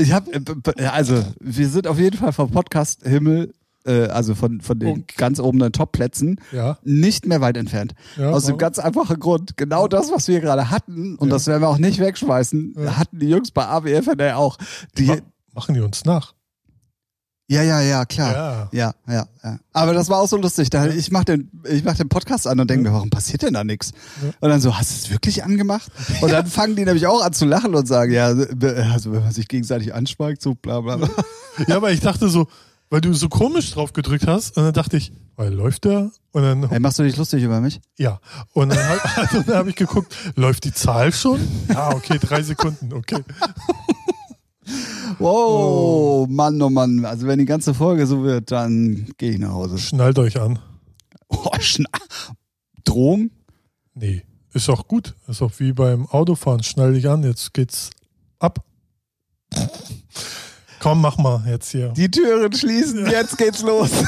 Ich habe, habe, also wir sind auf jeden Fall vom Podcast Himmel, äh, also von von den Oh. ganz oberen Top-Plätzen, Ja. nicht mehr weit entfernt. Ja, Aus dem ganz einfachen Grund, genau das, was wir gerade hatten, und das werden wir auch nicht wegschmeißen, Ja. hatten die Jungs bei AWFNL auch. Die, Ma machen die uns nach? Ja, ja, ja, klar. Ja. Ja, ja, ja. Aber das war auch so lustig. Da, ich mache den, ich mach den Podcast an und denke mir, warum passiert denn da nichts? Und dann so, hast du es wirklich angemacht? Und dann fangen die nämlich auch an zu lachen und sagen, ja, also wenn man sich gegenseitig anschweigt, so bla bla bla. Ja, aber ich dachte so, weil du so komisch drauf gedrückt hast, und dann dachte ich, weil läuft der? Und dann, Hey, machst du dich lustig über mich? ja. Und dann habe hab ich geguckt, läuft die Zahl schon? Ja, okay, drei Sekunden, okay. Wow, Mann, oh Mann. Also wenn die ganze Folge so wird, dann gehe ich nach Hause. Schnallt euch an. Oh, schna Drohung? Nee, ist auch gut. Ist auch wie beim Autofahren. Schnall dich an, jetzt geht's ab. Komm, mach mal jetzt hier. Die Türen schließen, jetzt geht's los.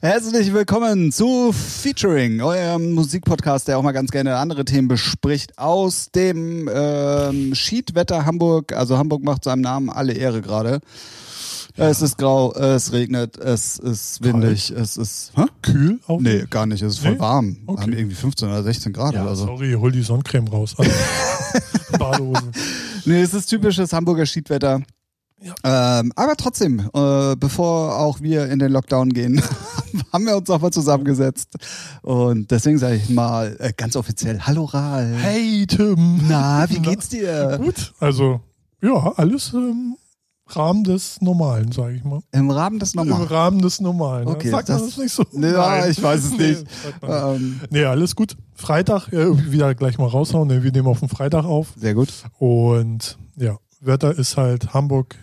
Herzlich willkommen zu Featuring, eurem Musikpodcast, der auch mal ganz gerne andere Themen bespricht, aus dem ähm, Schiedwetter Hamburg. Also Hamburg macht seinem Namen alle Ehre gerade. Es ist grau, es regnet, es ist windig, es ist... Hä? Kühl auch? Nee, gar nicht, es ist voll Nee? warm. Okay. Haben irgendwie 15 oder 16 Grad Ja, oder so. sorry, hol die Sonnencreme raus. Also, Badehose. Nee, es ist typisches Hamburger Schiedwetter. Ähm, aber trotzdem, äh, bevor auch wir in den Lockdown gehen, haben wir uns auch mal zusammengesetzt. Und deswegen sage ich mal äh, ganz offiziell, hallo Ral. Hey Tim. Na, wie geht's dir? Gut, also ja, alles im Rahmen des Normalen, sage ich mal. Im Rahmen des Im Normalen. Rahmen des Normalen. ja. Okay, Sagt man das- das nicht so? Ja, Nein. ich weiß es Nee, nicht. nicht. Ähm, Nee, alles gut. Freitag, äh, wieder gleich mal raushauen, denn wir nehmen auf den Freitag auf. sehr gut. Und ja, Wetter ist halt Hamburg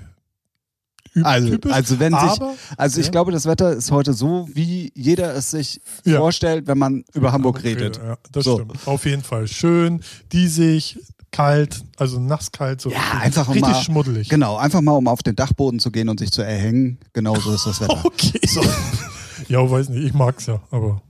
Also, typisch. also wenn sich, also ich Ja. glaube, das Wetter ist heute so, wie jeder es sich Ja. vorstellt, wenn man über Hamburg redet. Ja, das So. stimmt. Auf jeden Fall schön, diesig, kalt, also nasskalt, so Ja, richtig, einfach richtig mal- schmuddelig. Genau, einfach mal, um auf den Dachboden zu gehen und sich zu erhängen. Genau so ist das Wetter. Okay. Ja, weiß nicht, ich mag's ja, aber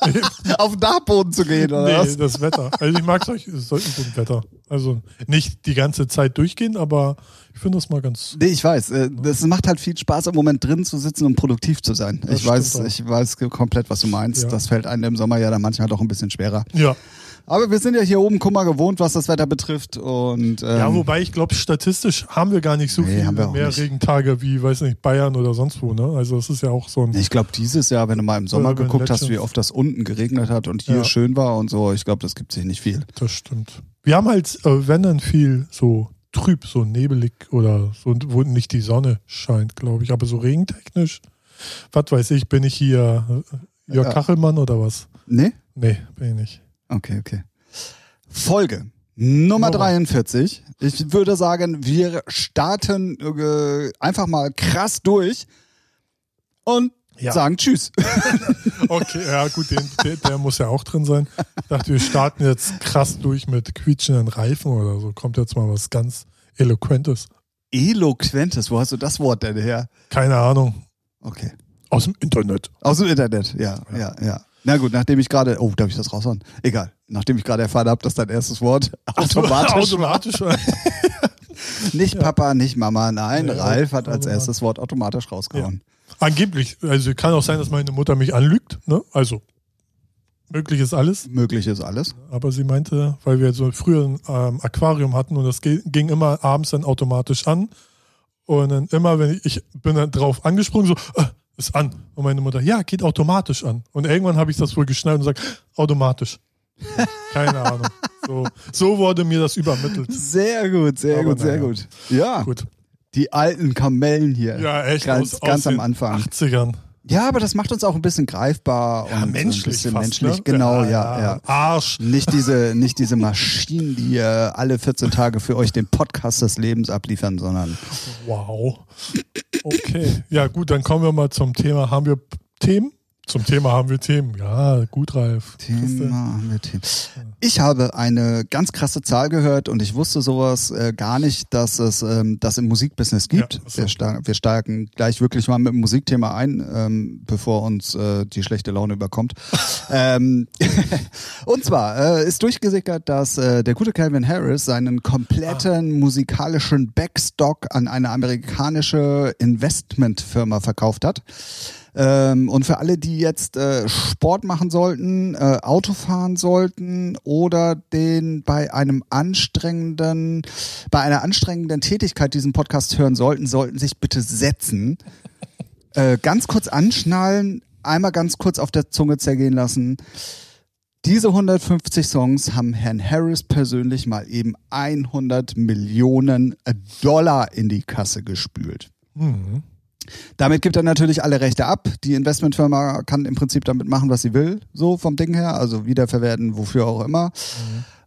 auf den Dachboden zu gehen, oder nee, was? das Wetter. Also ich mag solch, solch so ein Wetter. Also nicht die ganze Zeit durchgehen, aber ich finde das mal ganz. Nee, ich weiß. äh, Es macht halt viel Spaß, im Moment drin zu sitzen und produktiv zu sein. Das ich weiß, auch. ich weiß komplett, was du meinst. Ja. Das fällt einem im Sommer ja dann manchmal doch ein bisschen schwerer. Ja. Aber wir sind ja hier oben Kummer gewohnt, was das Wetter betrifft. Und ähm, Ja, wobei ich glaube, statistisch haben wir gar nicht so Nee, viele mehr. Regentage wie, weiß nicht, Bayern oder sonst wo, ne? Also es ist ja auch so ein. ich glaube, dieses Jahr, wenn du mal im Sommer geguckt hast, wie Legends. oft das unten geregnet hat und hier Ja. schön war und so, ich glaube, das gibt sich nicht viel. Das stimmt. Wir haben halt, äh, wenn dann viel so trüb, so nebelig oder so, wo nicht die Sonne scheint, glaube ich. Aber so regentechnisch, was weiß ich, bin ich hier äh, Jörg Ja. Kachelmann oder was? Nee? Nee, bin ich nicht. Okay, okay. Folge Nummer Nummer. 43. Ich würde sagen, wir starten äh, einfach mal krass durch und Ja. sagen Tschüss. Okay, ja gut, den, der, der muss ja auch drin sein. Ich dachte, wir starten jetzt krass durch mit quietschenden Reifen oder so. Kommt jetzt mal was ganz Eloquentes. Eloquentes, wo hast du das Wort denn her? Keine Ahnung. Okay. Aus dem Internet. Aus dem Internet, ja, ja, ja. Na gut, nachdem ich gerade, oh, darf ich das raushauen? Egal. Nachdem ich gerade erfahren habe, dass dein erstes Wort automatisch, Automatisch. nicht Papa, nicht Mama, nein, Nee, Ralf hat als erstes Wort automatisch rausgehauen. Angeblich. Also kann auch sein, dass meine Mutter mich anlügt. Ne? Also möglich ist alles. Möglich ist alles. Aber sie meinte, weil wir so früher ein ähm, Aquarium hatten und das ging immer abends dann automatisch an. Und dann immer, wenn ich, ich bin dann drauf angesprungen, so, äh, ist an. Und meine Mutter, ja, geht automatisch an. Und irgendwann habe ich das wohl geschnallt und gesagt, automatisch. Keine Ahnung. So, so wurde mir das übermittelt. Sehr gut, sehr Aber gut, sehr naja. gut. Ja, Gut. die alten Kamellen hier. Ja, echt. Ganz, aus, ganz aus am Anfang. 80ern. Ja, aber das macht uns auch ein bisschen greifbar Ja, und menschlich ein bisschen fast, menschlich. ne? Genau, ja, ja. Arsch. Nicht diese, nicht diese Maschinen, die äh, alle 14 Tage für euch den Podcast des Lebens abliefern, sondern Wow. Okay. Ja, gut, dann kommen wir mal zum Thema. Haben wir Themen Zum Thema haben wir Themen. Ja, gut, Ralf. Thema haben wir Themen. Ich habe eine ganz krasse Zahl gehört und ich wusste sowas äh, gar nicht, dass es ähm, das im Musikbusiness gibt. Ja, wir, star wir steigen gleich wirklich mal mit dem Musikthema ein, ähm, bevor uns äh, die schlechte Laune überkommt. ähm, und zwar äh, ist durchgesickert, dass äh, der gute Calvin Harris seinen kompletten musikalischen Backstock an eine amerikanische Investmentfirma verkauft hat. Ähm, und für alle, die jetzt äh, Sport machen sollten, äh, Auto fahren sollten oder den bei einem anstrengenden, bei einer anstrengenden Tätigkeit diesen Podcast hören sollten, sollten sich bitte setzen, äh, ganz kurz anschnallen, einmal ganz kurz auf der Zunge zergehen lassen. Diese 150 Songs haben Herrn Harris persönlich mal eben 100 Millionen Dollar in die Kasse gespült. Mhm. Damit gibt er natürlich alle Rechte ab. Die Investmentfirma kann im Prinzip damit machen, was sie will, so vom Ding her, also wiederverwerten, wofür auch immer.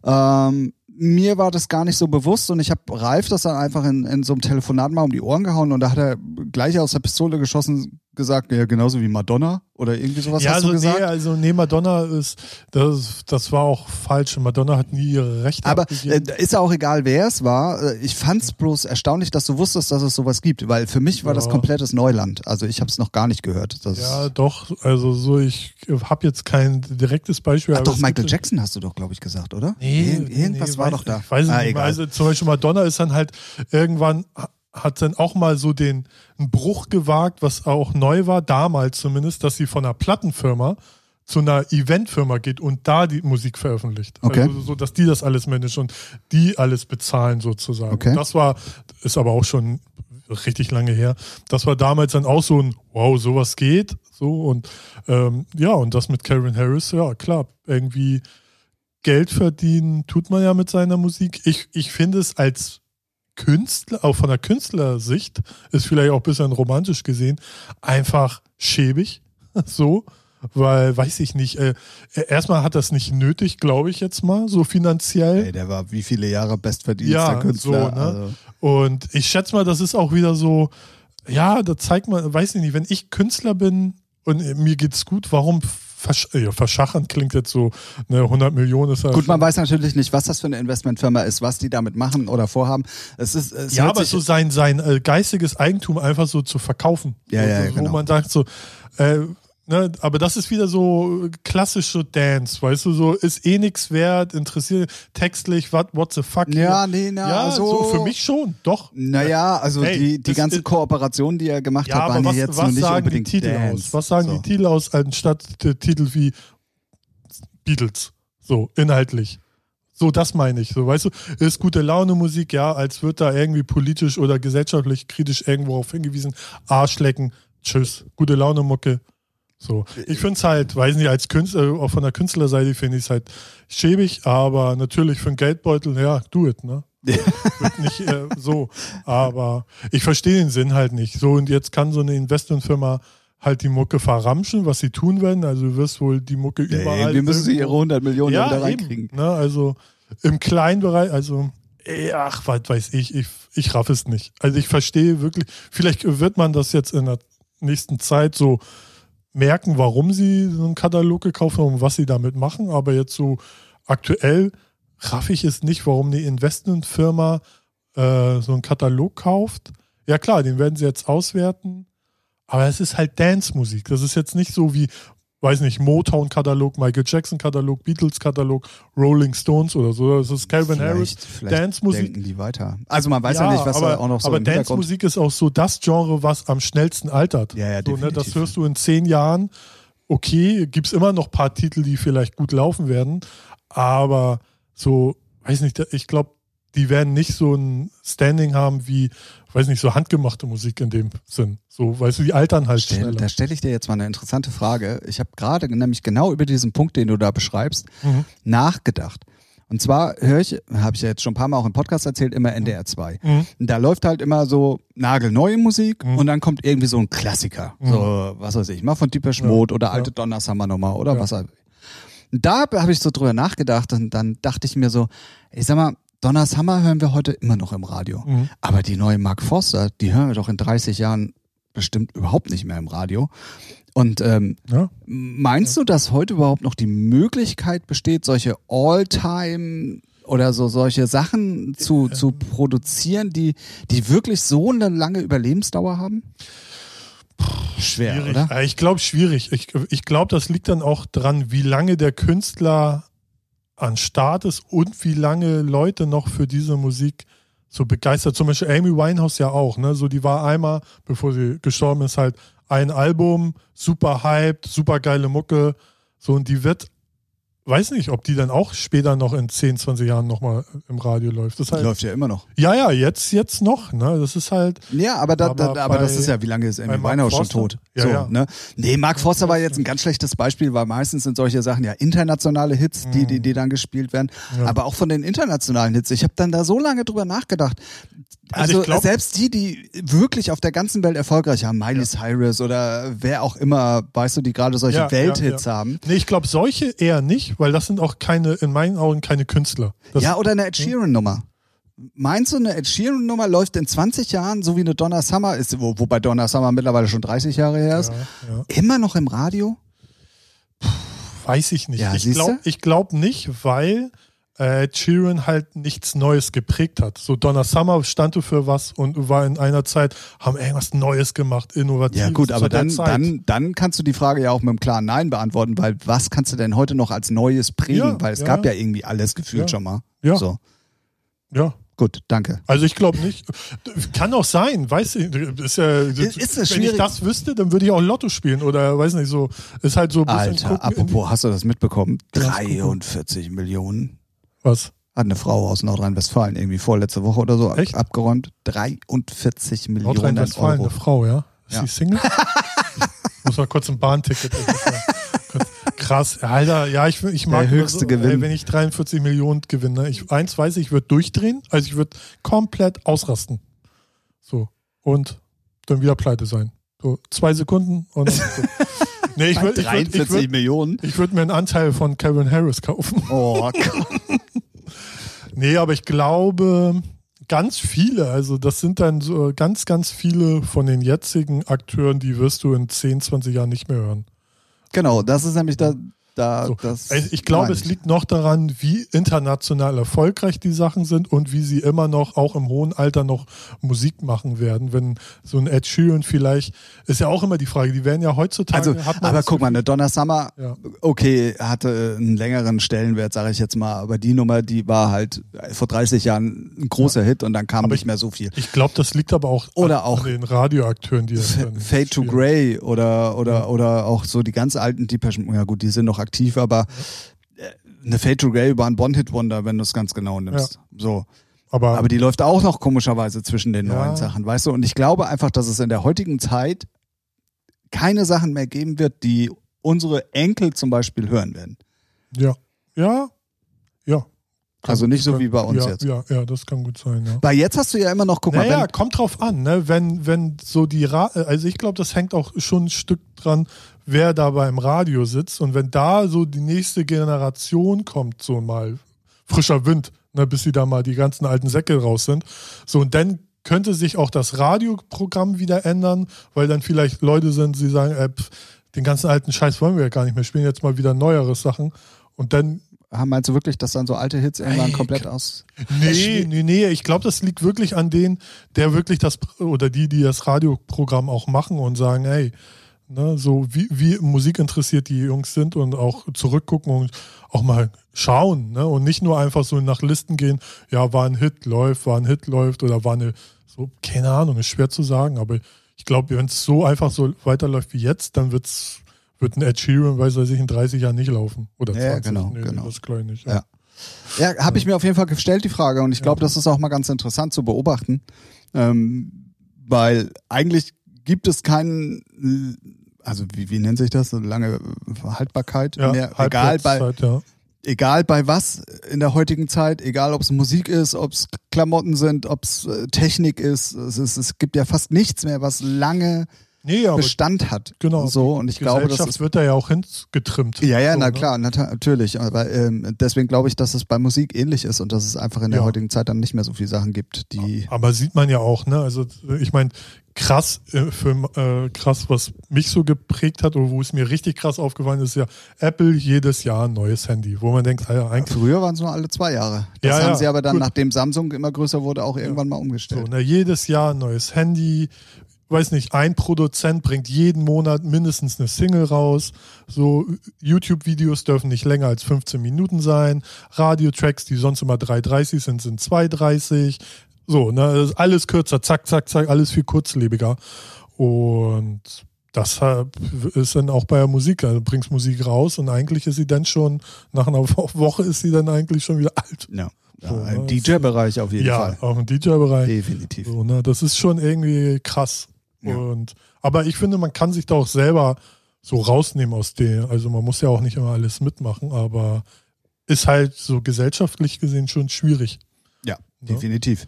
Ähm, mir war das gar nicht so bewusst und ich habe Ralf das dann einfach in, in so einem Telefonat mal um die Ohren gehauen und da hat er gleich aus der Pistole geschossen gesagt, ja, genauso wie Madonna oder irgendwie sowas ja, hast also du gesagt. nee, also nee, Madonna ist, das, das war auch falsch. Madonna hat nie ihre Rechte Aber abgegeben. äh, ist ja auch egal, wer es war. Äh, Ich fand's bloß erstaunlich, dass du wusstest, dass es sowas gibt, weil für mich war das Ja. komplettes Neuland. Also ich habe es noch gar nicht gehört. Das ja, doch, also so, ich habe jetzt kein direktes Beispiel. Ach doch, es Michael Jackson hast du doch, glaube ich, gesagt, oder? Nee, Ir- irgendwas nee, war weiß, doch da. Ich weiß ah, nicht, egal. also zum Beispiel Madonna ist dann halt irgendwann hat dann auch mal so den einen Bruch gewagt, was auch neu war, damals zumindest, dass sie von einer Plattenfirma zu einer Eventfirma geht und da die Musik veröffentlicht. Okay. Also so, dass die das alles managen und die alles bezahlen sozusagen. Okay. Das war, ist aber auch schon richtig lange her. Das war damals dann auch so ein, wow, sowas geht. So und ähm, ja, und das mit Karen Harris, ja klar, irgendwie Geld verdienen tut man ja mit seiner Musik. Ich, ich finde es als Künstler, auch von der Künstlersicht, ist vielleicht auch ein bisschen romantisch gesehen, einfach schäbig. So, weil, weiß ich nicht, äh, erstmal hat das nicht nötig, glaube ich jetzt mal, so finanziell. Ey, der war wie viele Jahre bestverdienster Ja, Künstler. so, ne? also. Und ich schätze mal, das ist auch wieder so, ja, da zeigt man, weiß ich nicht, wenn ich Künstler bin und mir geht's gut, warum versch ja, verschachern klingt jetzt so, ne, 100 Millionen ist ja Gut, man weiß natürlich nicht, was das für eine Investmentfirma ist, was die damit machen oder vorhaben. Es ist, es ja, aber so sein, sein äh, geistiges Eigentum einfach so zu verkaufen. Ja, so, ja, so, genau. Wo man sagt so, äh, ne, aber das ist wieder so klassische Dance, weißt du, so ist eh nichts wert, interessiert textlich, what, what the fuck. Ja, nee, na, ja, so- so für mich schon, doch. Naja, also Hey, die, die ganzen ist- Kooperationen, die er gemacht Ja, hat, waren was, jetzt was nicht sagen die unbedingt Titel Dance. aus? Was sagen so. die Titel aus, anstatt der Titel wie Beatles? So, inhaltlich. So, das meine ich. So, weißt du, ist gute Laune Musik, ja, als wird da irgendwie politisch oder gesellschaftlich kritisch irgendwo auf hingewiesen. Arschlecken, tschüss, gute Laune Mucke. So. Ich finde es halt, weiß nicht, als Künstler, auch von der Künstlerseite finde ich es halt schäbig, aber natürlich für einen Geldbeutel, ja, do it, ne? Wird nicht äh, so. Aber ich verstehe den Sinn halt nicht. So, und jetzt kann so eine Investmentfirma halt die Mucke verramschen, was sie tun werden. Also du wirst wohl die Mucke Ja, überall. irgendwie müssen sie ihre irgendwo- 100 Millionen ja, da eben, reinkriegen. ne? Also im kleinen Bereich, also ach, was weiß ich, ich, ich raff es nicht. Also ich verstehe wirklich, vielleicht wird man das jetzt in der nächsten Zeit so merken, warum sie so einen Katalog gekauft haben und was sie damit machen, aber jetzt so aktuell raff ich es nicht, warum eine Investmentfirma äh, so einen Katalog kauft. Ja klar, den werden sie jetzt auswerten, aber es ist halt Dance-Musik. Das ist jetzt nicht so wie, weiß nicht, Motown-Katalog, Michael Jackson-Katalog, Beatles-Katalog, Rolling Stones oder so. Das ist Calvin Harris. Dance-Musik. denken die weiter. Also man weiß ja, nicht, was aber, da auch noch so Aber. Dance-Musik ist auch so das Genre, was am schnellsten altert. Ja, ja, so, ne, das hörst du in zehn Jahren. Okay, gibt es immer noch ein paar Titel, die vielleicht gut laufen werden, aber so, weiß nicht, ich glaube, die werden nicht so ein Standing haben wie, weiß nicht, so handgemachte Musik in dem Sinn. So, weißt du, die altern halt Stell, schneller. da stelle ich dir jetzt mal eine interessante Frage. Ich habe gerade nämlich genau über diesen Punkt, den du da beschreibst, Mhm. nachgedacht. Und zwar höre ich, habe ich ja jetzt schon ein paar Mal auch im Podcast erzählt, immer NDR 2. Mhm. Und da läuft halt immer so nagelneue Musik Mhm. und dann kommt irgendwie so ein Klassiker. So, was weiß ich, mal von Deepesh Ja. Mode oder alte Ja. Donnershammer nochmal oder Ja. was da habe ich so drüber nachgedacht und dann dachte ich mir so, ich sag mal, Donnershammer hören wir heute immer noch im Radio. Mhm. Aber die neue Mark Foster, die hören wir doch in 30 Jahren bestimmt überhaupt nicht mehr im Radio. Und ähm, Ja. meinst du, dass heute überhaupt noch die Möglichkeit besteht, solche All-Time oder so solche Sachen zu, zu produzieren, die, die wirklich so eine lange Überlebensdauer haben? Schwer, Schwierig. oder? Ich glaube, schwierig. Ich, ich glaube, das liegt dann auch dran, wie lange der Künstler an Start ist und wie lange Leute noch für diese Musik so begeistert. Zum Beispiel Amy Winehouse ja auch. Ne? So, die war einmal, bevor sie gestorben ist, halt ein Album, super hyped, super geile Mucke. So, und die wird, weiß nicht, ob die dann auch später noch in 10, 20 Jahren nochmal im Radio läuft. Das halt, Läuft ja immer noch. ja, ja, jetzt, jetzt noch. Ne? Das ist halt, Ja, aber, da, da, Aber aber das bei- ist ja, wie lange ist Amy bei Winehouse schon tot? Ja, so, ja. Ne? Nee, Mark Forster war jetzt ein ganz schlechtes Beispiel, weil meistens sind solche Sachen ja internationale Hits, die, die, die dann gespielt werden. Mhm. Ja. Aber auch von den internationalen Hits. Ich habe dann da so lange drüber nachgedacht. Also Also, glaub- selbst die, die wirklich auf der ganzen Welt erfolgreich haben, Miley Cyrus oder wer auch immer, weißt du, die gerade solche Ja, Welthits ja, ja. haben. Nee, ich glaube solche eher nicht, weil das sind auch keine, in meinen Augen keine Künstler. Das, ja, oder eine Ed Sheeran-Nummer. Meinst du, eine Ed Sheeran-Nummer läuft in 20 Jahren, so wie eine Donna Summer ist, wo, wobei Donna Summer mittlerweile schon 30 Jahre her ist, ja, ja. immer noch im Radio? Weiß ich nicht. Ja, ich glaube glaub nicht, weil äh, Sheeran halt nichts Neues geprägt hat. So Donna Summer stand für was und war in einer Zeit, haben irgendwas Neues gemacht, innovativ. Ja gut, aber dann, dann, dann kannst du die Frage ja auch mit einem klaren Nein beantworten, weil was kannst du denn heute noch als Neues prägen? Ja, weil es ja. gab ja irgendwie alles gefühlt Ja. schon mal. Ja. So, Ja. gut, danke. Also ich glaube nicht. Kann auch sein, weiß ich. Ist ja, Ist wenn ich schwierig- das wüsste, dann würde ich auch Lotto spielen oder weiß nicht so. Ist halt so Alter, apropos, hast du das mitbekommen? Lass gucken. 43 Millionen. Was. Hat eine Frau aus Nordrhein-Westfalen irgendwie vorletzte Woche oder so Echt? abgeräumt. 43 Millionen Nordrhein-Westfalen, Euro. eine Frau, ja? Ist Ja. die Single? Muss mal kurz ein Bahnticket. Krass, Alter, ja, ich, ich mag Der höchste so, Gewinn. Ey, wenn ich 43 Millionen gewinne. Ich, eins weiß ich, ich würde durchdrehen, also ich würde komplett ausrasten. So. Und dann wieder pleite sein. So, zwei Sekunden und so. Nee, ich Bei würde ich würd, ich 43 würd, Millionen. ich würd mir einen Anteil von Kevin Harris kaufen. Oh Gott. Nee, aber ich glaube, ganz viele, also das sind dann so ganz, ganz viele von den jetzigen Akteuren, die wirst du in 10, 20 Jahren nicht mehr hören. Genau, das ist nämlich da. Da So. das Ich glaube, es liegt noch daran, wie international erfolgreich die Sachen sind und wie sie immer noch, auch im hohen Alter, noch Musik machen werden. Wenn so ein Ed Sheeran vielleicht, ist ja auch immer die Frage, die werden ja heutzutage. Also, aber guck mal, eine Donna Summer, Ja. okay, hatte einen längeren Stellenwert, sage ich jetzt mal, aber die Nummer, die war halt vor 30 Jahren ein großer Hit und dann kam Aber nicht ich- mehr so viel. Ich glaube, das liegt aber auch Oder an, auch- an den Radioakteuren, die das Fade to. Grey oder, oder, oder auch so die ganz alten Depeche, ja gut, die sind noch aktiv, aber äh, eine Fade to Grey war ein One-Hit-Wonder, wenn du es ganz genau nimmst. So. Aber, Aber die läuft auch noch komischerweise zwischen den Ja. neuen Sachen, weißt du? Und ich glaube einfach, dass es in der heutigen Zeit keine Sachen mehr geben wird, die unsere Enkel zum Beispiel hören werden. ja, ja, ja. Also nicht so wie bei uns ja, jetzt. Ja, ja, das kann gut sein, ja. Weil jetzt hast du ja immer noch, guck mal, naja, wenn, kommt drauf an, ne? Wenn, wenn so die Ra also ich glaube, das hängt auch schon ein Stück dran, wer da beim Radio sitzt. Und wenn da so die nächste Generation kommt, so mal frischer Wind, ne, bis sie da mal die ganzen alten Säcke raus sind. So, und dann könnte sich auch das Radioprogramm wieder ändern, weil dann vielleicht Leute sind, die sagen, äh, pf, den ganzen alten Scheiß wollen wir ja gar nicht mehr spielen, jetzt mal wieder neuere Sachen. Und dann meinst du wirklich, dass dann so alte Hits irgendwann komplett aus. Nee, nee, nee. Ich glaube, das liegt wirklich an denen, der wirklich das oder die, die das Radioprogramm auch machen und sagen, hey, ne, so wie, wie Musik interessiert die Jungs sind und auch zurückgucken und auch mal schauen, ne? Und nicht nur einfach so nach Listen gehen, ja, war ein Hit, läuft, war ein Hit, läuft oder war eine, so, keine Ahnung, ist schwer zu sagen, aber ich glaube, wenn es so einfach so weiterläuft wie jetzt, dann wird's wird ein Ed Sheeran, weiß ich, in 30 Jahren nicht laufen. Oder Ja, 20. genau, nee, genau. Das glaube ich nicht. Ja. Ja, habe ich mir auf jeden Fall gestellt, die Frage. Und ich glaube, das ist auch mal ganz interessant zu beobachten. Ähm, weil eigentlich gibt es keinen, also wie, wie nennt sich das, so lange Haltbarkeit Ja, mehr, egal bei, ja. egal bei was in der heutigen Zeit, egal ob es Musik ist, ob es Klamotten sind, ob es äh, Technik ist, es, ist, es gibt ja fast nichts mehr, was lange Nee, Bestand hat. genau. So, und ich glaube, das ist wird da ja auch hingetrimmt. Ja, ja, so, na ne? klar, nat natürlich. Aber ähm, deswegen glaube ich, dass es bei Musik ähnlich ist und dass es einfach in der Ja. heutigen Zeit dann nicht mehr so viele Sachen gibt, die. Aber sieht man ja auch, ne? Also ich meine, krass, äh, für, äh, krass, was mich so geprägt hat oder wo es mir richtig krass aufgefallen ist, ja Apple jedes Jahr ein neues Handy, wo man denkt, ja, eigentlich Früher waren es nur alle zwei Jahre. Das Ja, haben ja, sie aber dann, gut. nachdem Samsung immer größer wurde, auch irgendwann mal so, umgestellt. ne, jedes Jahr ein neues Handy. Weiß nicht, ein Produzent bringt jeden Monat mindestens eine Single raus. So YouTube-Videos dürfen nicht länger als 15 Minuten sein. Radiotracks, die sonst immer 3,30 sind, sind 2,30. So, ne, das alles kürzer, zack, zack, zack, alles viel kurzlebiger. Und deshalb ist dann auch bei der Musik, also du bringst Musik raus und eigentlich ist sie dann schon, nach einer Wo- Woche ist sie dann eigentlich schon wieder alt. Ja. ja So, Im ne, DJ-Bereich auf jeden ja, Fall. auch im DJ-Bereich. Definitiv. So, ne, das ist schon irgendwie krass. Ja. Und, aber ich finde, man kann sich da auch selber so rausnehmen aus dem. Also man muss ja auch nicht immer alles mitmachen, aber ist halt so gesellschaftlich gesehen schon schwierig. Ja, Ne? definitiv.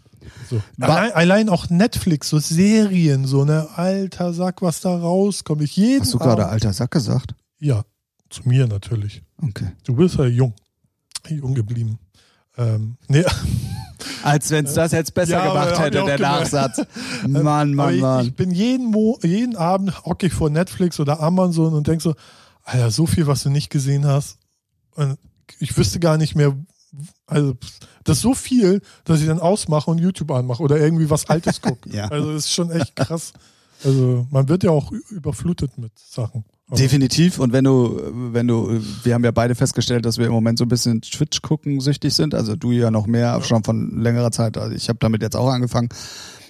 So. Allein, allein auch Netflix, so Serien, so ne alter Sack, was da rauskommt. Ich jeden Hast du gerade Abend- alter Sack gesagt? Ja, zu mir natürlich. Okay. Du bist ja jung. Jung geblieben. Ähm, nee, Als wenn es das jetzt besser Ja, gemacht hätte, der. Nachsatz. Mann, Aber Mann, ich, Mann. ich bin jeden, Mo jeden Abend hocke ich vor Netflix oder Amazon und denk so, Alter, so viel, was du nicht gesehen hast. Und ich wüsste gar nicht mehr, also das ist so viel, dass ich dann ausmache und YouTube anmache oder irgendwie was Altes gucke. Ja. Also das ist schon echt krass. Also man wird ja auch überflutet mit Sachen. Aber- Definitiv. Und wenn du, wenn du, wir haben ja beide festgestellt, dass wir im Moment so ein bisschen Twitch gucken süchtig sind. Also du ja noch mehr, schon von längerer Zeit. Also ich habe damit jetzt auch angefangen.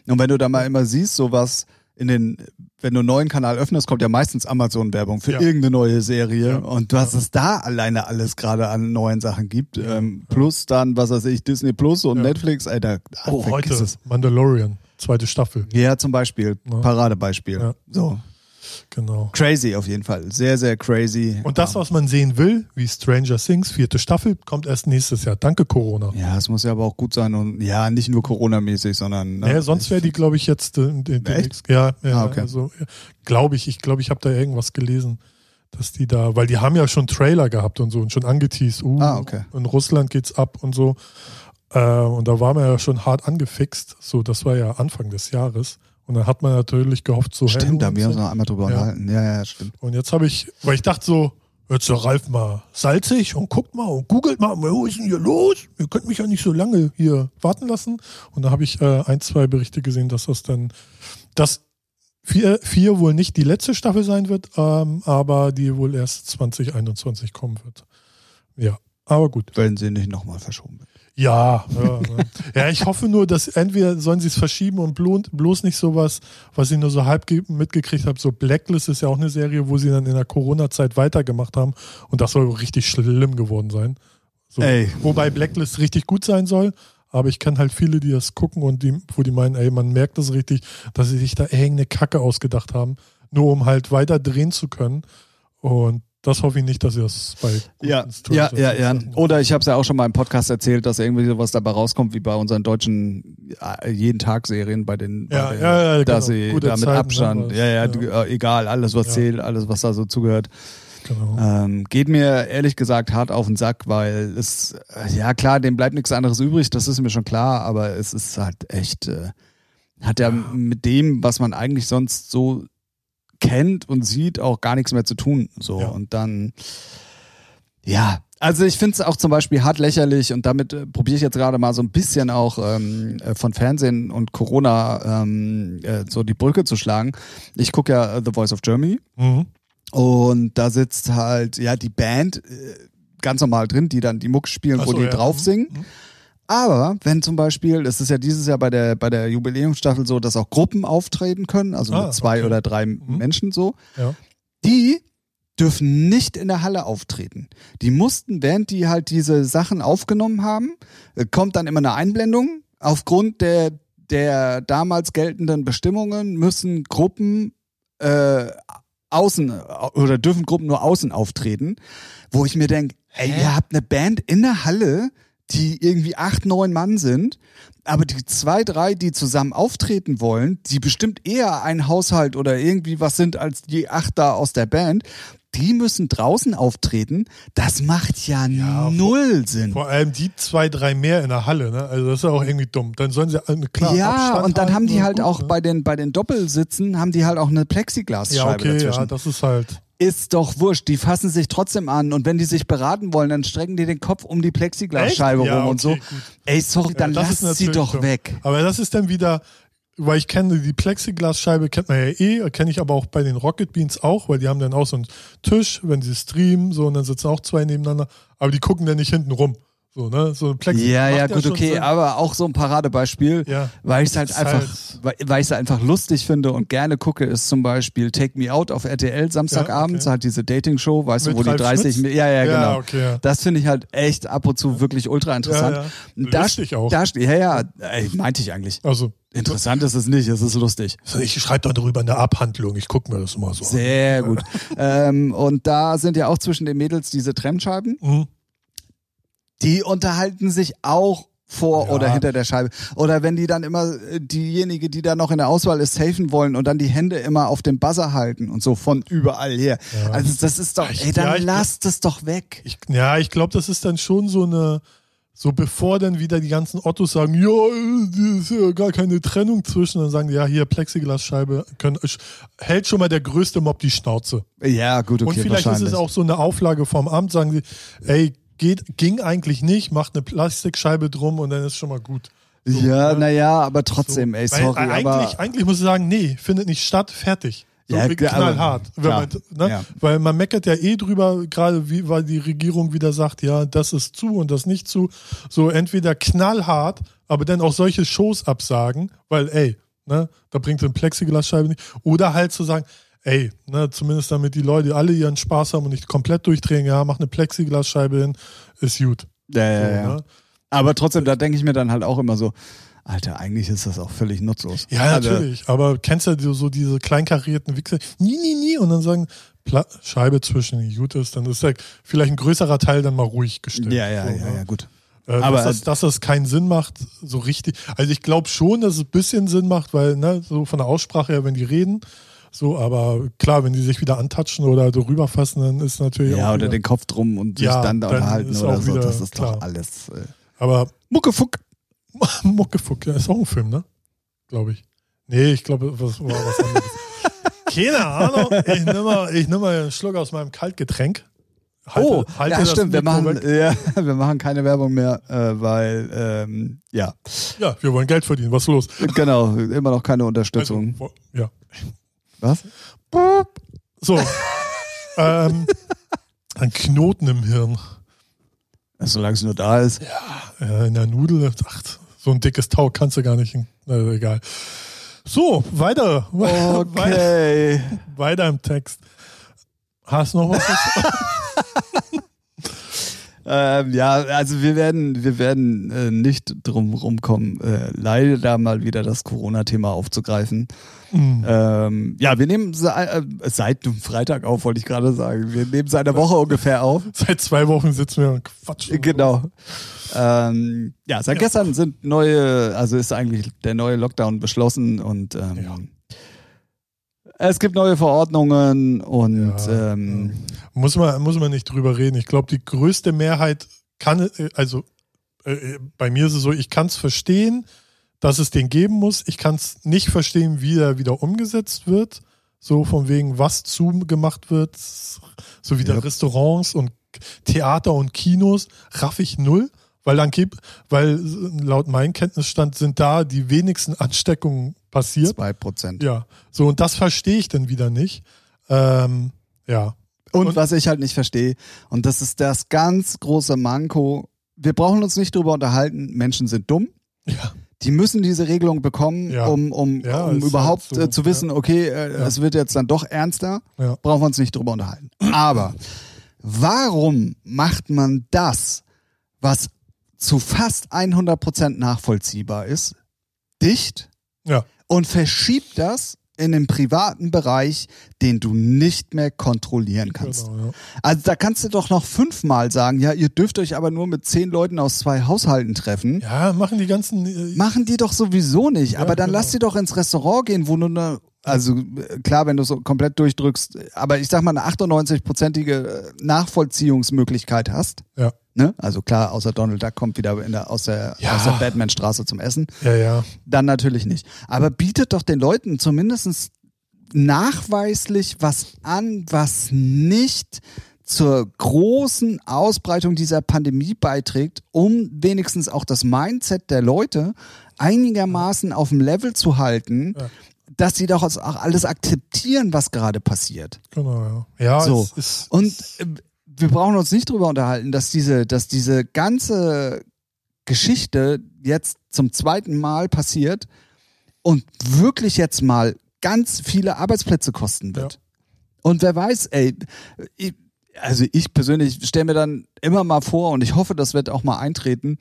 Und wenn du da mal immer siehst, sowas in den, wenn du einen neuen Kanal öffnest, kommt ja meistens Amazon-Werbung für Ja. irgendeine neue Serie. Ja. Und was es da alleine alles gerade an neuen Sachen gibt. Ähm, plus dann, was weiß ich, Disney Plus und Ja. Netflix, Alter, Oh, heute es. Mandalorian, zweite Staffel. Ja, zum Beispiel. Ja. Paradebeispiel. Ja. So. Genau. Crazy auf jeden Fall. Sehr, sehr crazy. Und das, was man sehen will, wie Stranger Things, vierte Staffel, kommt erst nächstes Jahr. Danke, Corona. Ja, es muss ja aber auch gut sein und ja, nicht nur Corona-mäßig, sondern. Naja, sonst wäre die, glaube ich, jetzt äh, die, Echt? Ja, ja Ah, okay. also glaube ich, ich glaube, ich habe da irgendwas gelesen, dass die da, weil die haben ja schon Trailer gehabt und so und schon angeteased, uh, Ah, okay. in Russland geht's ab und so. Äh, und da waren wir ja schon hart angefixt. So, das war ja Anfang des Jahres. Und dann hat man natürlich gehofft, so Stimmt, da haben wir uns noch einmal drüber unterhalten. Ja, ja, stimmt. Und jetzt habe ich, weil ich dachte so, jetzt der Ralf mal salzig und guckt mal und googelt mal, was ist denn hier los? Ihr könnt mich ja nicht so lange hier warten lassen. Und da habe ich äh, ein, zwei Berichte gesehen, dass das dann, dass vier, vier wohl nicht die letzte Staffel sein wird, ähm, aber die wohl erst 2021 kommen wird. Ja, aber gut. Wenn sie nicht nochmal verschoben wird. Ja, ja, ja, ich hoffe nur, dass entweder sollen sie es verschieben und blo bloß nicht sowas, was ich nur so halb ge- mitgekriegt habe. So Blacklist ist ja auch eine Serie, wo sie dann in der Corona-Zeit weitergemacht haben und das soll richtig schlimm geworden sein. So, Ey. Wobei Blacklist richtig gut sein soll, aber ich kenne halt viele, die das gucken und die, wo die meinen, ey, man merkt das richtig, dass sie sich da irgendeine Kacke ausgedacht haben, nur um halt weiter drehen zu können. Und das hoffe ich nicht, dass sie das bei Ja, ja, ja, ja. Oder ich habe es ja auch schon mal im Podcast erzählt, dass irgendwie sowas dabei rauskommt, wie bei unseren deutschen äh, jeden Tag Serien bei den, Ja, bei den ja, ja, dass genau. sie Gute da mit Zeiten, Abstand, ja, ja, du, äh, egal, alles was Ja. zählt, alles was da so zugehört. Genau. Ähm, geht mir ehrlich gesagt hart auf den Sack, weil es, äh, ja klar, dem bleibt nichts anderes übrig, das ist mir schon klar, aber es ist halt echt, äh, hat ja mit dem, was man eigentlich sonst so kennt und sieht, auch gar nichts mehr zu tun. So Ja. und dann, ja. Also ich finde es auch zum Beispiel hart lächerlich und damit äh, probiere ich jetzt gerade mal so ein bisschen auch ähm, äh, von Fernsehen und Corona ähm, äh, so die Brücke zu schlagen. Ich gucke ja äh, The Voice of Germany Mhm. und da sitzt halt, ja, die Band äh, ganz normal drin, die dann die Mucke spielen, Ach wo so, die ja. drauf Mhm. singen. Mhm. Aber wenn zum Beispiel, es ist ja dieses Jahr bei der, bei der Jubiläumsstaffel so, dass auch Gruppen auftreten können, also Ah, mit zwei okay. oder drei Menschen so, Ja. die dürfen nicht in der Halle auftreten. Die mussten, während die halt diese Sachen aufgenommen haben, äh, kommt dann immer eine Einblendung. Aufgrund der, der damals geltenden Bestimmungen müssen Gruppen äh, außen oder dürfen Gruppen nur außen auftreten, wo ich mir denke, ey, ihr habt eine Band in der Halle, die irgendwie acht, neun Mann sind, aber die zwei, drei, die zusammen auftreten wollen, die bestimmt eher ein Haushalt oder irgendwie was sind als die acht da aus der Band, die müssen draußen auftreten. Das macht ja, Ja, null Sinn. Vor allem die zwei, drei mehr in der Halle, ne? Also das ist ja auch irgendwie dumm. Dann sollen sie eine klar ja, Abstand und dann haben die halt gut, auch ne? bei den, bei den Doppelsitzen, haben die halt auch eine Plexiglasscheibe Ja, okay, dazwischen. ja, das ist halt. Ist doch wurscht, die fassen sich trotzdem an und wenn die sich beraten wollen, dann strecken die den Kopf um die Plexiglasscheibe? Ja, rum und so. okay, gut. Ey, sorry, dann Ja, lass sie doch dumm. weg. Aber das ist dann wieder, weil ich kenne die Plexiglasscheibe, kennt man ja eh, kenne ich aber auch bei den Rocket Beans auch, weil die haben dann auch so einen Tisch, wenn sie streamen, so und dann sitzen auch zwei nebeneinander, aber die gucken dann nicht hinten rum. So, ne? So ein Plexiglas. Ja, ja, gut, okay, Sinn. aber auch so ein Paradebeispiel, Ja. weil ich es halt einfach, halt- weil, ich es einfach lustig finde und gerne gucke, ist zum Beispiel Take Me Out auf RTL Samstagabends, Ja, okay. halt diese Dating-Show, weißt Mit du, wo die Ralf 30, Schmitz? ja, ja, Ja, genau. okay, ja. Das finde ich halt echt ab und zu wirklich ultra interessant. Ja, ja. Da, Lustig auch. Da, ja, ja, ey, meinte ich eigentlich. Also, Interessant ist es nicht, es ist lustig. ich schreibe da drüber eine Abhandlung, ich gucke mir das immer so an. Sehr gut. ähm, und da sind ja auch zwischen den Mädels diese Trennscheiben. Mhm. Die unterhalten sich auch vor Ja. oder hinter der Scheibe. Oder wenn die dann immer äh, diejenige, die da noch in der Auswahl ist, safen wollen und dann die Hände immer auf dem Buzzer halten und so von überall her. Ja. Also das ist doch, ey, dann ja, lasst es doch weg. Ich, ja, ich glaube, das ist dann schon so eine, so bevor dann wieder die ganzen Ottos sagen, ja, äh, ist ja gar keine Trennung zwischen, dann sagen die, ja, hier Plexiglasscheibe, können, hält schon mal der größte Mob die Schnauze. Ja, gut, okay, Und vielleicht ist es auch so eine Auflage vom Amt, sagen sie, ey, geht, ging eigentlich nicht, macht eine Plastikscheibe drum und dann ist schon mal gut. So, ja, ne? naja, aber trotzdem, ey, Weil sorry, eigentlich, aber eigentlich muss ich sagen, nee, findet nicht statt, fertig. So Ja, aber- knallhart. Klar, man, ne? ja. Weil man meckert ja eh drüber, gerade wie, weil die Regierung wieder sagt, ja, das ist zu und das nicht zu. So entweder knallhart, aber dann auch solche Shows absagen, weil, ey, ne, da bringt so eine Plexiglasscheibe nicht. Oder halt zu sagen, ey, ne, zumindest damit die Leute alle ihren Spaß haben und nicht komplett durchdrehen, ja, mach eine Plexiglasscheibe hin, ist gut. ja, ja, So, ja. ne? aber trotzdem, da denke ich mir dann halt auch immer so, Alter, eigentlich ist das auch völlig nutzlos. Ja, Also, natürlich. Aber kennst du so, so diese kleinkarierten Wichser? Nie, nie, nie. Und dann sagen, Pla Scheibe zwischen den gut ist, dann ist ja vielleicht ein größerer Teil dann mal ruhig gestellt. Ja, ja, so, ja, ne? ja, gut. Äh, Aber- dass, das, dass das keinen Sinn macht, so richtig. Also ich glaube schon, dass es ein bisschen Sinn macht, weil, ne, so von der Aussprache her, wenn die reden, so, aber klar, wenn die sich wieder antatschen oder so rüberfassen, dann ist natürlich Ja, auch oder wieder, den Kopf drum und sich Ja, dann da unterhalten oder auch so. Das ist klar. doch alles. Äh, Aber Muckefuck. Muckefuck, ja, ist auch ein Film, ne? Glaube ich. Nee, ich glaube, was war was anderes. Keine Ahnung. Ich nehme mal, ich nehm mal einen Schluck aus meinem Kaltgetränk. Halte- oh, halte ja, das stimmt. Wir machen, ja, wir machen keine Werbung mehr, äh, weil, ähm, ja, Ja, wir wollen Geld verdienen. Was ist los? genau, immer noch keine Also, Unterstützung. wo- ja. Was? So. ähm, ein Knoten im Hirn. Solange es nur da ist. Äh, in der Nudel. Ach, so ein dickes Tau kannst du gar nicht. Na, egal. So, weiter. weiter. Okay. Weiter im Text. Hast du noch was? ähm, ja, also wir werden, wir werden äh, nicht drum rumkommen, äh, leider mal wieder das Corona-Thema aufzugreifen. Hm. Ähm, ja, wir nehmen se äh, seit dem Freitag auf, wollte ich gerade sagen. Wir nehmen seit einer Woche ungefähr auf. Seit zwei Wochen sitzen wir und quatschen. Genau. Ähm, ja, seit Ja. gestern sind neue, also ist eigentlich der neue Lockdown beschlossen und ähm, Ja. Es gibt neue Verordnungen und Ja, ähm, Muss man, muss man nicht drüber reden. Ich glaube, die größte Mehrheit kann, äh, also äh, bei mir ist es so, ich kann es verstehen, dass es den geben muss. Ich kann es nicht verstehen, wie er wieder umgesetzt wird. So von wegen, was zugemacht wird, so wie Ja. Restaurants und Theater und Kinos, raff ich null. Weil gibt, weil laut meinem Kenntnisstand sind da die wenigsten Ansteckungen passiert. zwei Prozent. Ja, so und das verstehe ich dann wieder nicht. Ähm, ja, Und, Und- was ich halt nicht verstehe, und das ist das ganz große Manko, wir brauchen uns nicht drüber unterhalten, Menschen sind dumm. ja, Die müssen diese Regelung bekommen, Ja. um, um, Ja, um ist überhaupt halt so, äh, zu wissen, okay, äh, Ja. es wird jetzt dann doch ernster, ja. brauchen wir uns nicht drüber unterhalten. Aber warum macht man das, was zu fast 100% nachvollziehbar ist, dicht Ja. und verschiebt das in den privaten Bereich, den du nicht mehr kontrollieren kannst. Genau, ja. Also da kannst du doch noch fünfmal sagen, ja, ihr dürft euch aber nur mit zehn Leuten aus zwei Haushalten treffen. ja, machen die ganzen. Äh, Machen die doch sowieso nicht. Ja, aber dann genau. lass die doch ins Restaurant gehen, wo du eine, also äh, klar, wenn du so komplett durchdrückst, aber ich sag mal eine 98-prozentige Nachvollziehungsmöglichkeit hast. ja. Ne? Also klar, außer Donald Duck kommt wieder in der, aus der, Ja. aus der Batman-Straße zum Essen. ja, ja. Dann natürlich nicht. Aber bietet doch den Leuten zumindest nachweislich was an, was nicht zur großen Ausbreitung dieser Pandemie beiträgt, um wenigstens auch das Mindset der Leute einigermaßen auf dem Level zu halten, Ja. dass sie doch auch alles akzeptieren, was gerade passiert. Genau, ja. Ja, So. es ist. Und wir brauchen uns nicht drüber unterhalten, dass diese, dass diese ganze Geschichte jetzt zum zweiten Mal passiert und wirklich jetzt mal ganz viele Arbeitsplätze kosten wird. Ja. Und wer weiß, ey, ich, also ich persönlich stelle mir dann immer mal vor und ich hoffe, das wird auch mal eintreten,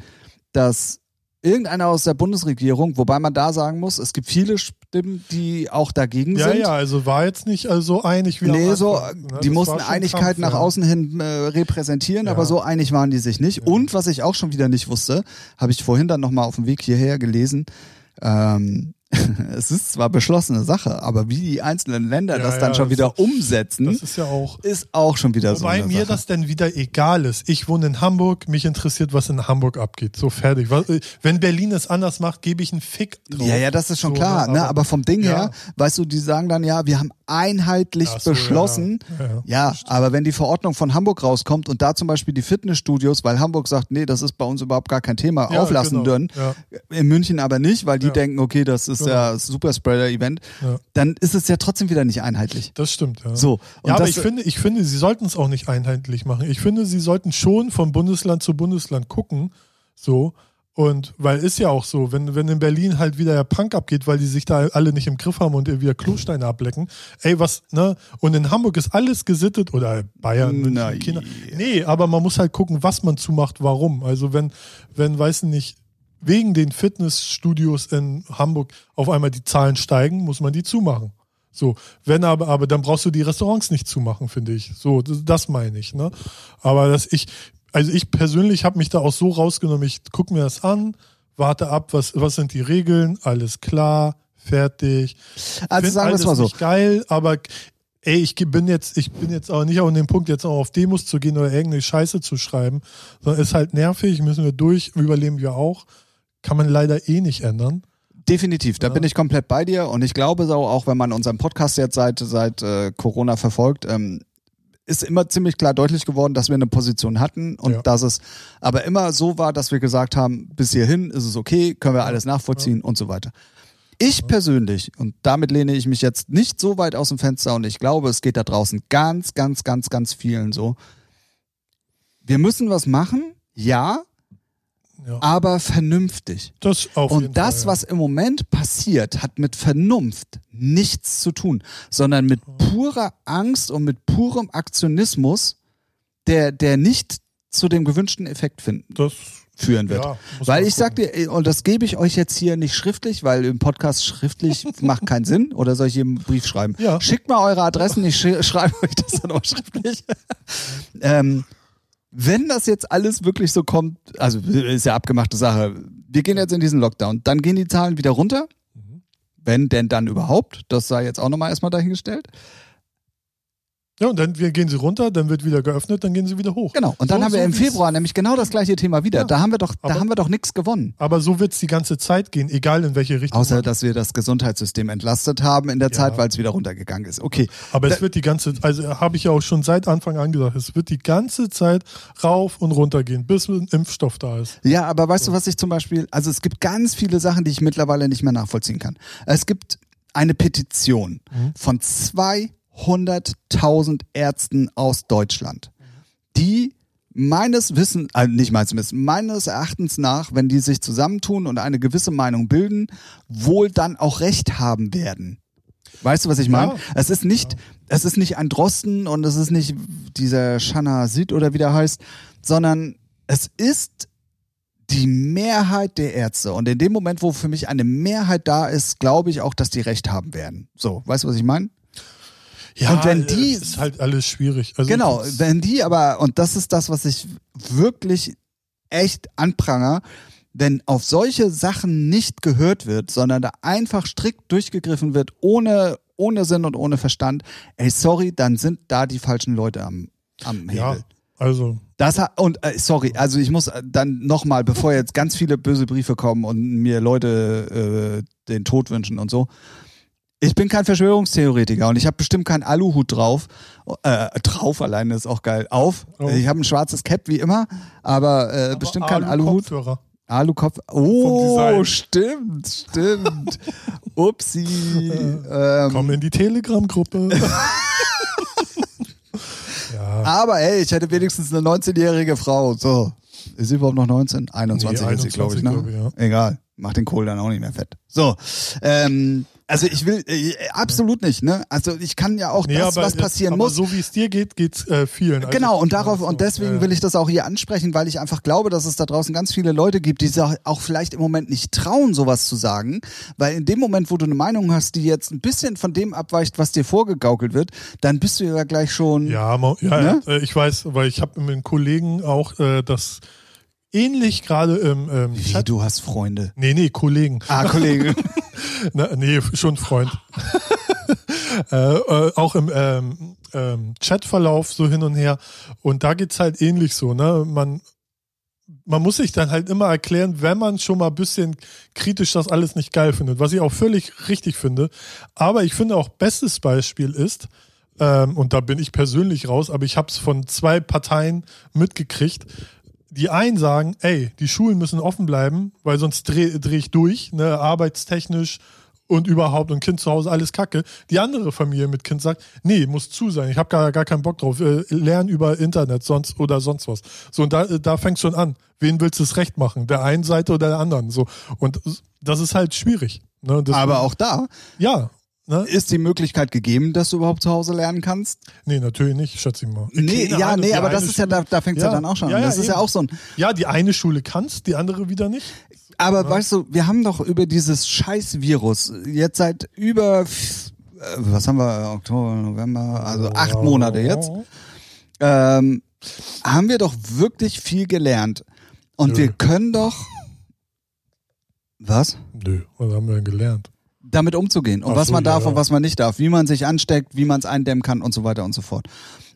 dass irgendeiner aus der Bundesregierung, wobei man da sagen muss, es gibt viele Stimmen, die auch dagegen ja, sind. ja, also war jetzt nicht also einig wie Nee, so, ne? die Das mussten Einigkeit Kampf, nach ja. außen hin äh, repräsentieren, Ja. aber so einig waren die sich nicht. Und was ich auch schon wieder nicht wusste, habe ich vorhin dann nochmal auf dem Weg hierher gelesen, ähm, es ist zwar beschlossene Sache, aber wie die einzelnen Länder Ja, das ja, dann schon das wieder ist- umsetzen, Das ist ja auch. ist auch schon wieder so Wobei mir Sache. das denn wieder egal ist. Ich wohne in Hamburg, mich interessiert, was in Hamburg abgeht. So fertig. Äh, Wenn Berlin es anders macht, gebe ich einen Fick drauf. ja, ja, das ist schon So, klar, ne, ne? aber- vom Ding Ja. her, weißt du, die sagen dann ja, wir haben einheitlich so, beschlossen, Ja, ja. Ja, aber wenn die Verordnung von Hamburg rauskommt und da zum Beispiel die Fitnessstudios, weil Hamburg sagt, nee, das ist bei uns überhaupt gar kein Thema, Ja, auflassen genau. dürfen, Ja. in München aber nicht, weil die Ja. denken, okay, das ist Genau. ja das Superspreader-Event, Ja. dann ist es ja trotzdem wieder nicht einheitlich. Das stimmt, ja. So, ja, aber das, ich finde, ich finde, sie sollten es auch nicht einheitlich machen. Ich finde, sie sollten schon von Bundesland zu Bundesland gucken. So. Und weil ist ja auch so, wenn, wenn in Berlin halt wieder der Punk abgeht, weil die sich da alle nicht im Griff haben und wieder Klosteine ablecken, ey, was, ne? Und in Hamburg ist alles gesittet oder Bayern, München, Na, Kinder. ja. Nee, aber man muss halt gucken, was man zumacht, warum. Also wenn, wenn, weiß nicht, wegen den Fitnessstudios in Hamburg auf einmal die Zahlen steigen, muss man die zumachen. So, wenn aber, aber dann brauchst du die Restaurants nicht zumachen, finde ich. So, das, das meine ich, ne? Aber dass ich, also ich persönlich habe mich da auch so rausgenommen, ich gucke mir das an, warte ab, was, was sind die Regeln, alles klar, fertig. also Find sagen wir es mal so, Nicht geil, aber ey, ich bin jetzt, ich bin jetzt auch nicht an dem Punkt, jetzt auch auf Demos zu gehen oder irgendeine Scheiße zu schreiben, sondern ist halt nervig, müssen wir durch, überleben wir auch. Kann man leider eh nicht ändern. definitiv, da Ja. bin ich komplett bei dir und ich glaube so, auch wenn man unseren Podcast jetzt seit, seit äh, Corona verfolgt, ähm, ist immer ziemlich klar deutlich geworden, dass wir eine Position hatten und Ja. dass es aber immer so war, dass wir gesagt haben, bis hierhin ist es okay, können wir alles nachvollziehen und so weiter. Ich persönlich, und damit lehne ich mich jetzt nicht so weit aus dem Fenster und ich glaube, es geht da draußen ganz, ganz, ganz, ganz vielen so. Wir müssen was machen, ja, Ja. aber vernünftig. Das auf Und das, Fall, ja. was im Moment passiert, hat mit Vernunft nichts zu tun, sondern mit purer Angst und mit purem Aktionismus, der, der nicht zu dem gewünschten Effekt finden, das, führen wird. ja, Weil ich sag dir, und das gebe ich euch jetzt hier nicht schriftlich, weil im Podcast schriftlich macht keinen Sinn. Oder soll ich einen Brief schreiben? Ja. Schickt mal eure Adressen, ich sch schreibe euch das dann auch schriftlich. ähm, wenn das jetzt alles wirklich so kommt, also ist ja abgemachte Sache, wir gehen jetzt in diesen Lockdown, dann gehen die Zahlen wieder runter. Mhm. Wenn denn dann überhaupt, das sei jetzt auch nochmal erstmal dahingestellt. Ja, und dann gehen sie runter, dann wird wieder geöffnet, dann gehen sie wieder hoch. Genau. Und dann So- haben wir so im Februar nämlich genau das gleiche Thema wieder. Ja, da haben wir doch, da aber- haben wir doch nichts gewonnen. Aber so wird es die ganze Zeit gehen, egal in welche Richtung. Außer, dass wir das Gesundheitssystem entlastet haben in der Ja. Zeit, weil es wieder runtergegangen ist. Okay. Aber Da- es wird die ganze, also habe ich ja auch schon seit Anfang an gesagt, es wird die ganze Zeit rauf und runter gehen, bis ein Impfstoff da ist. Ja, aber weißt du, was ich zum Beispiel, also es gibt ganz viele Sachen, die ich mittlerweile nicht mehr nachvollziehen kann. Es gibt eine Petition Mhm. von 200.000 Ärzten aus Deutschland, die meines Wissens, also nicht meines Wissens, meines Erachtens nach, wenn die sich zusammentun und eine gewisse Meinung bilden, wohl dann auch Recht haben werden. Weißt du, was ich meine? Ja. Es ist nicht, es ist nicht ein Drosten und es ist nicht dieser Shanna Sid oder wie der heißt, sondern es ist die Mehrheit der Ärzte und in dem Moment, wo für mich eine Mehrheit da ist, glaube ich auch, dass die Recht haben werden. So, weißt du, was ich meine? Ja, Und wenn die- es ist halt alles schwierig. Also Genau, wenn die aber, und das ist das, was ich wirklich echt anpranger, wenn auf solche Sachen nicht gehört wird, sondern da einfach strikt durchgegriffen wird, ohne, ohne Sinn und ohne Verstand, ey, sorry, dann sind da die falschen Leute am, am Hebel. ja, also Das hat, und äh, sorry, also ich muss äh, dann nochmal, bevor jetzt ganz viele böse Briefe kommen und mir Leute äh, den Tod wünschen und so. Ich bin kein Verschwörungstheoretiker und ich habe bestimmt keinen Aluhut drauf. Äh, drauf alleine ist auch geil. Auf. Oh. Ich habe ein schwarzes Cap wie immer, aber, äh, bestimmt kein Aluhut. Kopfhörer. Alukopf. Oh, stimmt, stimmt. Upsi. ähm, Komm in die Telegram-Gruppe. ja. aber hey, ich hätte wenigstens eine 19-jährige Frau. So. Ist sie überhaupt noch 19? 21 Nee, ist sie, glaube ich, ne? 21, glaub ich, Egal. Macht den Kohl dann auch nicht mehr fett. So. Ähm, also ich will äh, absolut nicht, ne? Also ich kann ja auch Nee, das, aber was passieren aber muss. so wie es dir geht, geht's äh, vielen. Also, Genau, und darauf, und deswegen ja. will ich das auch hier ansprechen, weil ich einfach glaube, dass es da draußen ganz viele Leute gibt, die sich auch vielleicht im Moment nicht trauen, sowas zu sagen. Weil in dem Moment, wo du eine Meinung hast, die jetzt ein bisschen von dem abweicht, was dir vorgegaukelt wird, dann bist du ja gleich schon. Ja, ja, Ne? äh, ich weiß, weil ich habe mit einem Kollegen auch äh, das ähnlich gerade im ähm, Wie, Chat. du hast Freunde. Nee, nee, Kollegen. Ah, Kollege. Na, nee, schon Freund. äh, äh, auch im ähm, ähm, Chatverlauf so hin und her. Und da geht's halt ähnlich so, ne? Man, man muss sich dann halt immer erklären, wenn man schon mal ein bisschen kritisch das alles nicht geil findet, was ich auch völlig richtig finde. Aber ich finde auch bestes Beispiel ist, ähm, und da bin ich persönlich raus, aber ich habe es von zwei Parteien mitgekriegt. Die einen sagen, ey, die Schulen müssen offen bleiben, weil sonst drehe dreh ich durch, ne, arbeitstechnisch und überhaupt und Kind zu Hause alles kacke. Die andere Familie mit Kind sagt, nee, muss zu sein, ich habe gar, gar keinen Bock drauf, äh, lernen über Internet sonst oder sonst was. So, und da, da fängst schon an. Wen willst du es recht machen? Der einen Seite oder der anderen? So. Und das ist halt schwierig. Ne? Aber auch da ja. Ne? ist die Möglichkeit gegeben, dass du überhaupt zu Hause lernen kannst. Nee, natürlich nicht, schätze ich mal. Nee, Keine ja, Ahnung, nee, aber das eine ist ja, da, da fängt es ja, Ja. dann auch schon Ja, an. ja, Das ist ja eben. auch so ein. Ja, die eine Schule kannst, die andere wieder nicht. Aber weißt du, wir haben doch über dieses scheiß Virus jetzt seit über, äh, was haben wir, Oktober, November, also acht Monate jetzt, ähm, haben wir doch wirklich viel gelernt. Und Nö. wir können doch, was? Nö, was haben wir denn gelernt? Damit umzugehen und Ach was so, man darf ja. und was man nicht darf, wie man sich ansteckt, wie man es eindämmen kann und so weiter und so fort.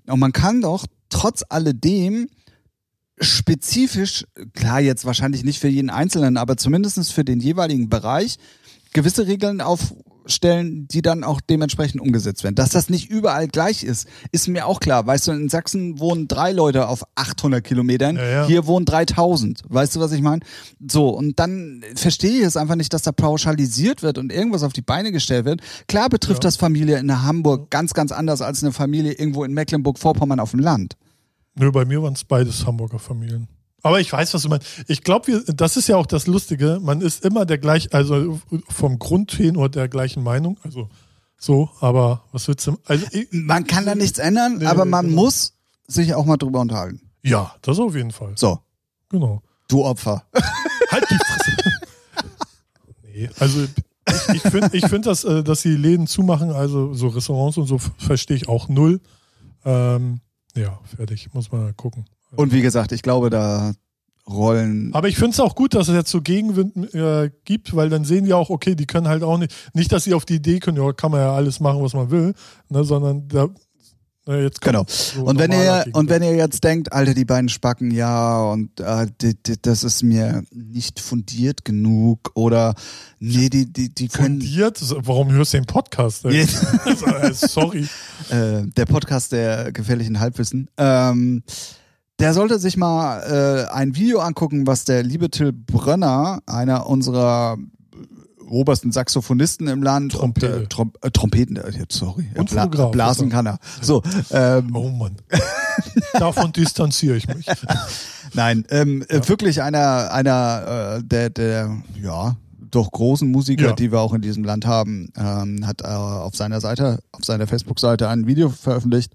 Und man kann doch trotz alledem spezifisch, klar jetzt wahrscheinlich nicht für jeden Einzelnen, aber zumindest für den jeweiligen Bereich gewisse Regeln aufstellen, die dann auch dementsprechend umgesetzt werden. Dass das nicht überall gleich ist, ist mir auch klar. Weißt du, in Sachsen wohnen drei Leute auf 800 Kilometern, Ja, ja. hier wohnen 3000. Weißt du, was ich meine? So, und dann verstehe ich es einfach nicht, dass da pauschalisiert wird und irgendwas auf die Beine gestellt wird. Klar betrifft Ja. das Familie in Hamburg ganz, ganz anders als eine Familie irgendwo in Mecklenburg-Vorpommern auf dem Land. Nö, bei mir waren es beides Hamburger Familien. Aber ich weiß, was du meinst. Ich glaube, das ist ja auch das Lustige. Man ist immer der gleich, also vom Grundtenor der gleichen Meinung. Also so, aber was willst du? Also, ich, Man kann da nichts ändern, Nee, aber nee, man genau. muss sich auch mal drüber unterhalten. ja, das auf jeden Fall. So, Genau. du Opfer. Halt die Fresse. nee, also ich, ich finde, ich find, dass, äh, dass die Läden zumachen, also so Restaurants und so, verstehe ich auch null. Ähm, ja, fertig. Muss man gucken. Und wie gesagt, ich glaube, da rollen. Aber ich finde es auch gut, dass es jetzt so Gegenwind äh, gibt, weil dann sehen die auch, okay, die können halt auch nicht, nicht, dass sie auf die Idee können, ja, kann man ja alles machen, was man will, ne, sondern da, Genau. so Und wenn ihr und wenn ihr jetzt denkt, Alter, die beiden Spacken, ja, und äh, die, die, das ist mir nicht fundiert genug oder nee, die die die können fundiert, warum hörst du den Podcast? Ey? Also, äh, Sorry. äh, der Podcast der gefährlichen Halbwissen. Ähm, der sollte sich mal äh, ein Video angucken, was der liebe Till Brönner, einer unserer obersten Saxophonisten im Land, Trompete. Und, äh, Trom äh, Trompeten, äh, sorry, Und Bla Fotograf, Blasen ist kann er. So, ähm, Oh Mann. Davon distanziere ich mich. Nein, ähm, äh, wirklich einer, einer äh, der, der, ja, doch großen Musiker, Ja. die wir auch in diesem Land haben, ähm, hat äh, auf seiner Seite, auf seiner Facebook-Seite ein Video veröffentlicht,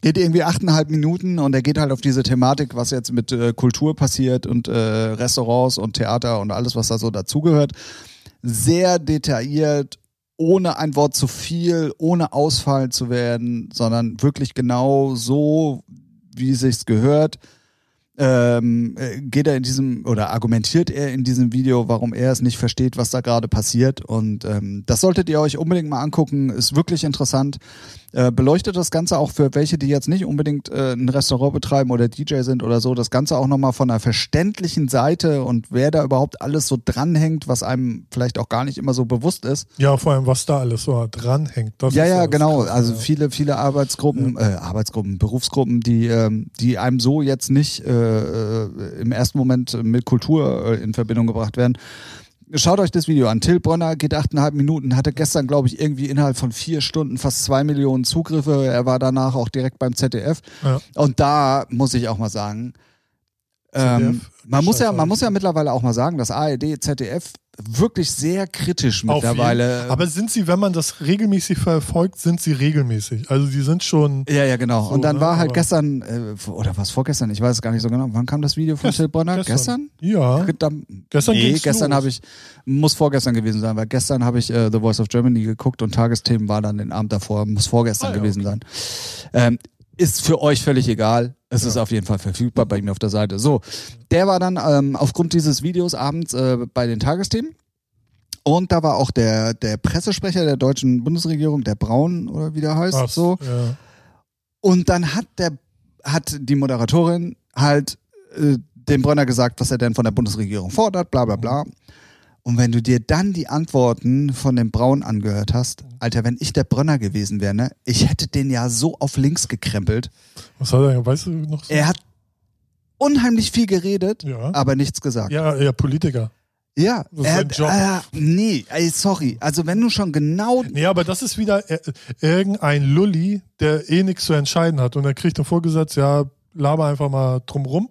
Geht irgendwie achteinhalb Minuten und er geht halt auf diese Thematik, was jetzt mit äh, Kultur passiert und äh, Restaurants und Theater und alles, was da so dazugehört. Sehr detailliert, ohne ein Wort zu viel, ohne ausfallen zu werden, sondern wirklich genau so, wie es sich gehört ähm, äh, geht er in diesem oder argumentiert er in diesem Video, warum er es nicht versteht, was da gerade passiert. Und ähm, das solltet ihr euch unbedingt mal angucken. Ist wirklich interessant. Äh, beleuchtet das Ganze auch für welche, die jetzt nicht unbedingt äh, ein Restaurant betreiben oder DJ sind oder so, das Ganze auch nochmal von einer verständlichen Seite und wer da überhaupt alles so dranhängt, was einem vielleicht auch gar nicht immer so bewusst ist. Ja, vor allem, was da alles so dranhängt. Das ja, ja, genau. Krass, also ja. viele, viele Arbeitsgruppen, ja. äh, Arbeitsgruppen, Berufsgruppen, die, ähm, die einem so jetzt nicht äh, äh, im ersten Moment mit Kultur äh, in Verbindung gebracht werden schaut euch das Video an. Till Bronner geht achteinhalb Minuten, hatte gestern, glaube ich, irgendwie innerhalb von vier Stunden fast zwei Millionen Zugriffe. Er war danach auch direkt beim ZDF. Ja. Und da muss ich auch mal sagen, ähm, man muss ja, man muss ja mittlerweile auch mal sagen, dass ARD, ZDF wirklich sehr kritisch mittlerweile. Aber sind sie, wenn man das regelmäßig verfolgt, sind sie regelmäßig. Also die sind schon. Ja, ja, genau. So, und dann ne? war halt Aber gestern, äh, oder was vorgestern, ich weiß es gar nicht so genau. Wann kam das Video von Till Bonner? Gestern? Ja. Dann, gestern nee, gestern habe ich, muss vorgestern gewesen sein, weil gestern habe ich äh, The Voice of Germany geguckt und Tagesthemen war dann den Abend davor, muss vorgestern ah, ja, gewesen okay. sein. Ähm, ist für euch völlig egal. Es ja. ist auf jeden Fall verfügbar bei ihm auf der Seite. So, der war dann ähm, aufgrund dieses Videos abends äh, bei den Tagesthemen. Und da war auch der, der Pressesprecher der deutschen Bundesregierung, der Braun oder wie der heißt, Ach, so. Ja. Und dann hat der, hat die Moderatorin halt äh, dem Brenner gesagt, was er denn von der Bundesregierung fordert, bla bla bla. Mhm. Und wenn du dir dann die Antworten von dem Braun angehört hast, Alter, wenn ich der Brönner gewesen wäre, ne, ich hätte den ja so auf links gekrempelt. Was hat er, weißt du noch? So? Er hat unheimlich viel geredet, ja. aber nichts gesagt. Ja, er Politiker. Ja, er hat, äh, nee, ey, sorry. Also wenn du schon genau. Nee, aber das ist wieder äh, irgendein Lulli, der eh nichts zu entscheiden hat. Und er kriegt dann vorgesetzt, ja, laber einfach mal drumrum.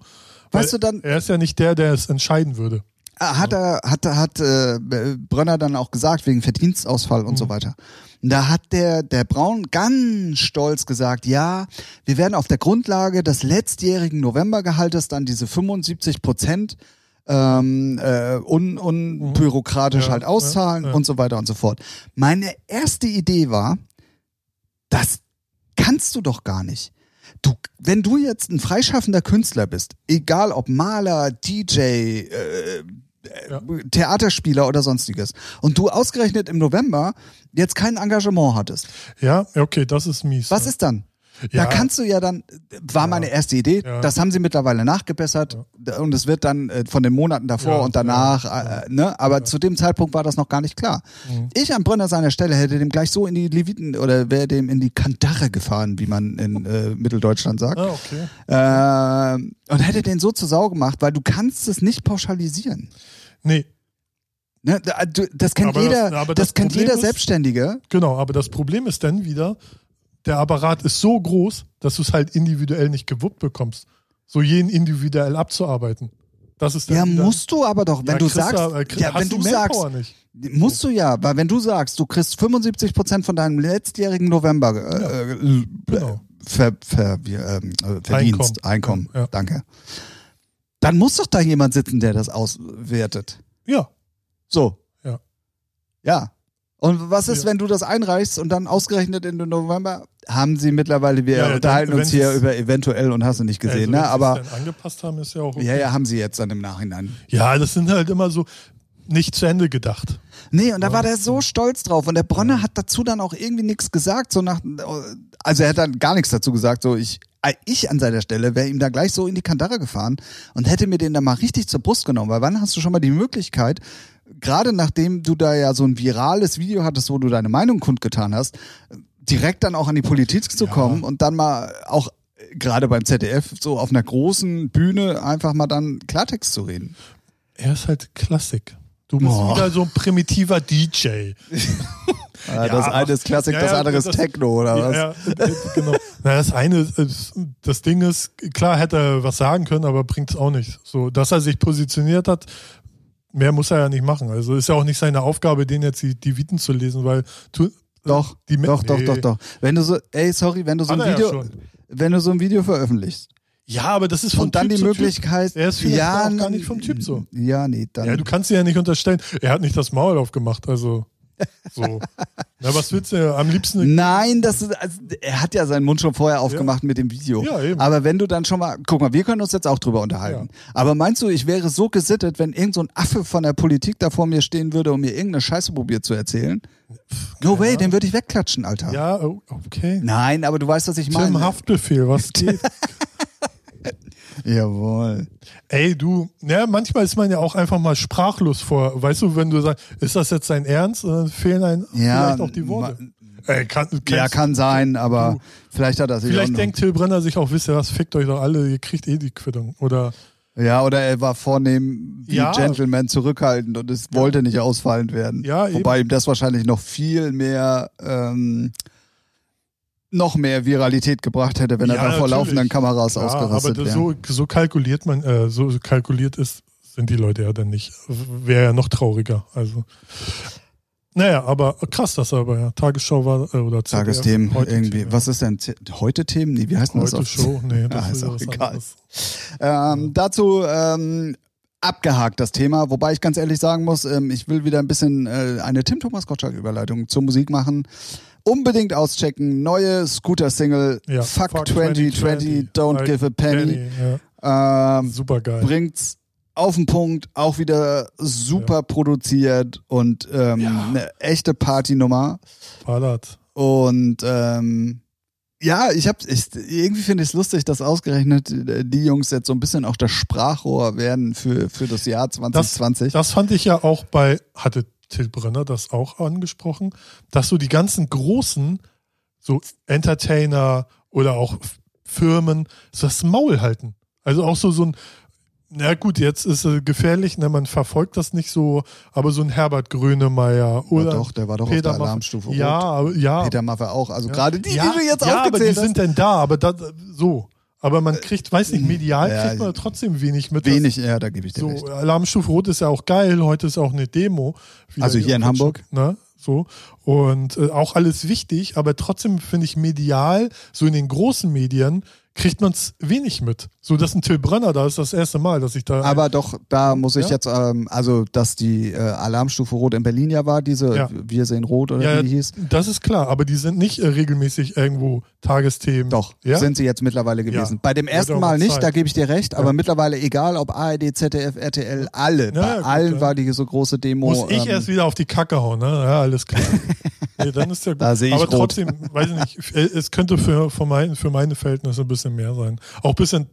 Weißt du dann. Er ist ja nicht der, der es entscheiden würde. Hat er, hat, hat äh, Brönner dann auch gesagt, wegen Verdienstausfall und mhm. so weiter. Und da hat der, der Braun ganz stolz gesagt, ja, wir werden auf der Grundlage des letztjährigen Novembergehaltes dann diese 75 Prozent ähm, äh, un, unbürokratisch mhm. ja, halt auszahlen ja, ja. und so weiter und so fort. Meine erste Idee war, das kannst du doch gar nicht. Du, wenn du jetzt ein freischaffender Künstler bist, egal ob Maler, DJ, äh, ja. Theaterspieler oder sonstiges. Und du ausgerechnet im November jetzt kein Engagement hattest. Ja, okay, das ist mies. Was ja. ist dann? Ja. Da kannst du ja dann, war ja. meine erste Idee, ja. das haben sie mittlerweile nachgebessert und es wird dann äh, von den Monaten davor und danach, äh, ne? aber zu dem Zeitpunkt war das noch gar nicht klar. Mhm. Ich an Brönner seiner Stelle hätte dem gleich so in die Leviten oder wäre dem in die Kandare gefahren, wie man in äh, Mitteldeutschland sagt. Ah, okay. äh, und hätte den so zur Sau gemacht, weil du kannst es nicht pauschalisieren. Nee, Ne, das kennt aber jeder, das, das, das kennt jeder ist, Selbstständige. Genau, aber das Problem ist dann wieder, der Apparat ist so groß, dass du es halt individuell nicht gewuppt bekommst, so jeden individuell abzuarbeiten. Das ist ja, musst du aber doch, wenn ja, du sagst, da, äh, ja, wenn du sagst, musst du ja, weil wenn du sagst, du kriegst 75 Prozent von deinem letztjährigen November äh, ja, äh, genau. ver, ver, ähm, äh, Verdienst, Einkommen, Einkommen danke. Dann muss doch da jemand sitzen, der das auswertet. Ja. So. Ja. Ja. Und was ist, ja. wenn du das einreichst und dann ausgerechnet in November haben sie mittlerweile, wir ja, ja, unterhalten dann, uns hier über eventuell und hast du nicht gesehen, also, ne? Aber angepasst haben ist ja auch okay. Ja, ja, haben sie jetzt dann im Nachhinein. Ja, das sind halt immer so nicht zu Ende gedacht. Nee, und da war der so stolz drauf und der Bronner hat dazu dann auch irgendwie nichts gesagt, so nach also er hat dann gar nichts dazu gesagt, so ich ich an seiner Stelle wäre ihm da gleich so in die Kandare gefahren und hätte mir den da mal richtig zur Brust genommen, weil wann hast du schon mal die Möglichkeit, gerade nachdem du da ja so ein virales Video hattest, wo du deine Meinung kundgetan hast, direkt dann auch an die Politik zu kommen ja. und dann mal auch gerade beim ZDF so auf einer großen Bühne einfach mal dann Klartext zu reden. Er ist halt Klassik. Du bist oh. wieder so ein primitiver DJ. ja, das eine ist Klassik, ja, das andere ist Techno, oder was? Ja, genau. Na, das eine, ist, das Ding ist, klar hätte er was sagen können, aber bringt es auch nicht. So, dass er sich positioniert hat, mehr muss er ja nicht machen. Also ist ja auch nicht seine Aufgabe, den jetzt die, die Viten zu lesen, weil tu, Doch, Die doch, doch, nee. doch, doch. Wenn du so, ey, sorry, wenn du so ein ja Video, schon. wenn du so ein Video veröffentlichst Ja, aber das ist von und dann typ die Möglichkeit, Er ist vielleicht ja, auch gar nicht vom Typ so. Ja, nee, Typ. dann. Ja, du kannst dir ja nicht unterstellen. Er hat nicht das Maul aufgemacht, also so. Na, was willst du? Am liebsten. Nein, das ist, also, er hat ja seinen Mund schon vorher aufgemacht mit dem Video. Ja, eben. Aber wenn du dann schon mal, guck mal, wir können uns jetzt auch drüber unterhalten. Aber meinst du, ich wäre so gesittet, wenn irgend so ein Affe von der Politik da vor mir stehen würde und mir irgendeine Scheiße probiert zu erzählen? No way, den würde ich wegklatschen, Alter. Ja, oh, okay. Nein, aber du weißt, was ich Tim meine. Haftbefehl, was geht? Jawohl. Ey, du, ja, manchmal ist man ja auch einfach mal sprachlos vor. Weißt du, wenn du sagst, ist das jetzt dein Ernst? Dann fehlen einem Ja, vielleicht auch die Worte. Ey, kann, Ja, kann sein, aber Du. vielleicht hat er sich Vielleicht denkt Till Brenner sich auch, wisst ihr was, fickt euch doch alle, ihr kriegt eh die Quittung. Oder Ja, oder er war vornehm wie Ja. Gentleman zurückhaltend und es wollte nicht ausfallend werden. Ja, eben. Wobei ihm das wahrscheinlich noch viel mehr, ähm, noch mehr Viralität gebracht hätte, wenn er Ja, da vor natürlich. laufenden Kameras ja, aber ausgerastet wäre. so, so kalkuliert man, äh, so kalkuliert ist, sind die Leute ja dann nicht. Wäre ja noch trauriger. Also. Naja, aber krass, dass er aber ja Tagesschau war äh, oder ZDF, Tagesthemen heute irgendwie. Themen, Was ist denn heute Themen? Nee, wie heißt denn das Heute Show? Nee, das Ah, ist, ist auch egal. Ähm, dazu ähm, abgehakt das Thema, wobei ich ganz ehrlich sagen muss, ähm, ich will wieder ein bisschen äh, eine Tim Thomas Gottschalk Überleitung zur Musik machen. Unbedingt auschecken, neue Scooter-Single Ja, Fuck, 2020, Don't Like Give a Penny. Ja, Ähm, super geil. bringt's auf den Punkt, auch wieder super produziert und ähm, Ja. eine echte Partynummer. Ballert. Und ähm, ja, ich hab, ich, irgendwie finde ich es lustig, dass ausgerechnet äh, die Jungs jetzt so ein bisschen auch das Sprachrohr werden für, für das Jahr 2020. Das fand ich ja auch bei, hatte Till Brenner das auch angesprochen, dass so die ganzen großen, so Entertainer oder auch Firmen, so das Maul halten. Also auch so, so ein, na gut, jetzt ist es gefährlich, ne, man verfolgt das nicht so, aber so ein Herbert Grönemeyer ja, oder doch, der war doch Peter auf der Maff- Alarmstufe Ja, Rot. ja. Peter Maffay auch. Also ja. gerade die, ja, die du jetzt ja, aber die aufgezählt sind hast. denn da, aber das, so. Aber man kriegt, weiß nicht, medial Ja, kriegt man trotzdem wenig mit. Wenig, ja, da gebe ich dir so, recht. Alarmstufe Rot ist ja auch geil. Heute ist auch eine Demo. Also hier in Hamburg? Ne? So. Und äh, auch alles wichtig, aber trotzdem finde ich medial, so in den großen Medien, kriegt man es wenig mit. So, dass ein Till Brenner da ist das erste Mal, dass ich da. Aber doch, da muss ich Ja? jetzt, ähm, also dass die äh, Alarmstufe Rot in Berlin ja war, diese Ja. Wir sehen Rot oder ja, wie die hieß. das ist klar, aber die sind nicht äh, regelmäßig irgendwo Tagesthemen. Doch, sind sie jetzt mittlerweile gewesen. Bei dem ersten Mal nicht, Zeit. da gebe ich dir recht, aber mittlerweile egal, ob ARD, ZDF, RTL, alle, bei gut, allen war die so große Demo. Muss ich ähm, erst wieder auf die Kacke hauen, ne? Ja, alles klar. nee, dann ist ja gut. Da sehe ich Aber rot. trotzdem, weiß ich nicht, es könnte für, für, mein, für meine Verhältnisse ein bisschen mehr sein. Auch ein bisschen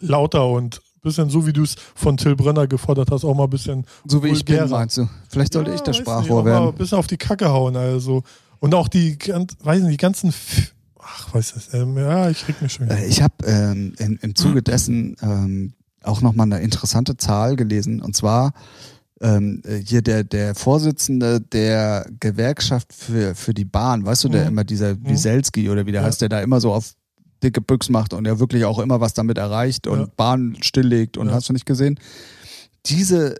lauter und ein bisschen so, wie du es von Till Brenner gefordert hast, auch mal ein bisschen so wie ich bin, vulgärer. meinst du? Vielleicht sollte Ja, ich das weiß Sprachrohr nicht, werden. Ein bisschen auf die Kacke hauen, also. Und auch die, weiß nicht, die ganzen, ach, weiß das, ähm, ja, ich reg mich schon wieder. Äh, Ich habe ähm, im Zuge dessen ähm, auch nochmal eine interessante Zahl gelesen. Und zwar ähm, äh, hier der, der Vorsitzende der Gewerkschaft für, für die Bahn, weißt du, der Mhm. immer dieser Wieselski oder wie der Ja. heißt, der da immer so auf dicke Büchs macht und der wirklich auch immer was damit erreicht und Ja. Bahn stilllegt und Ja. hast du nicht gesehen? Diese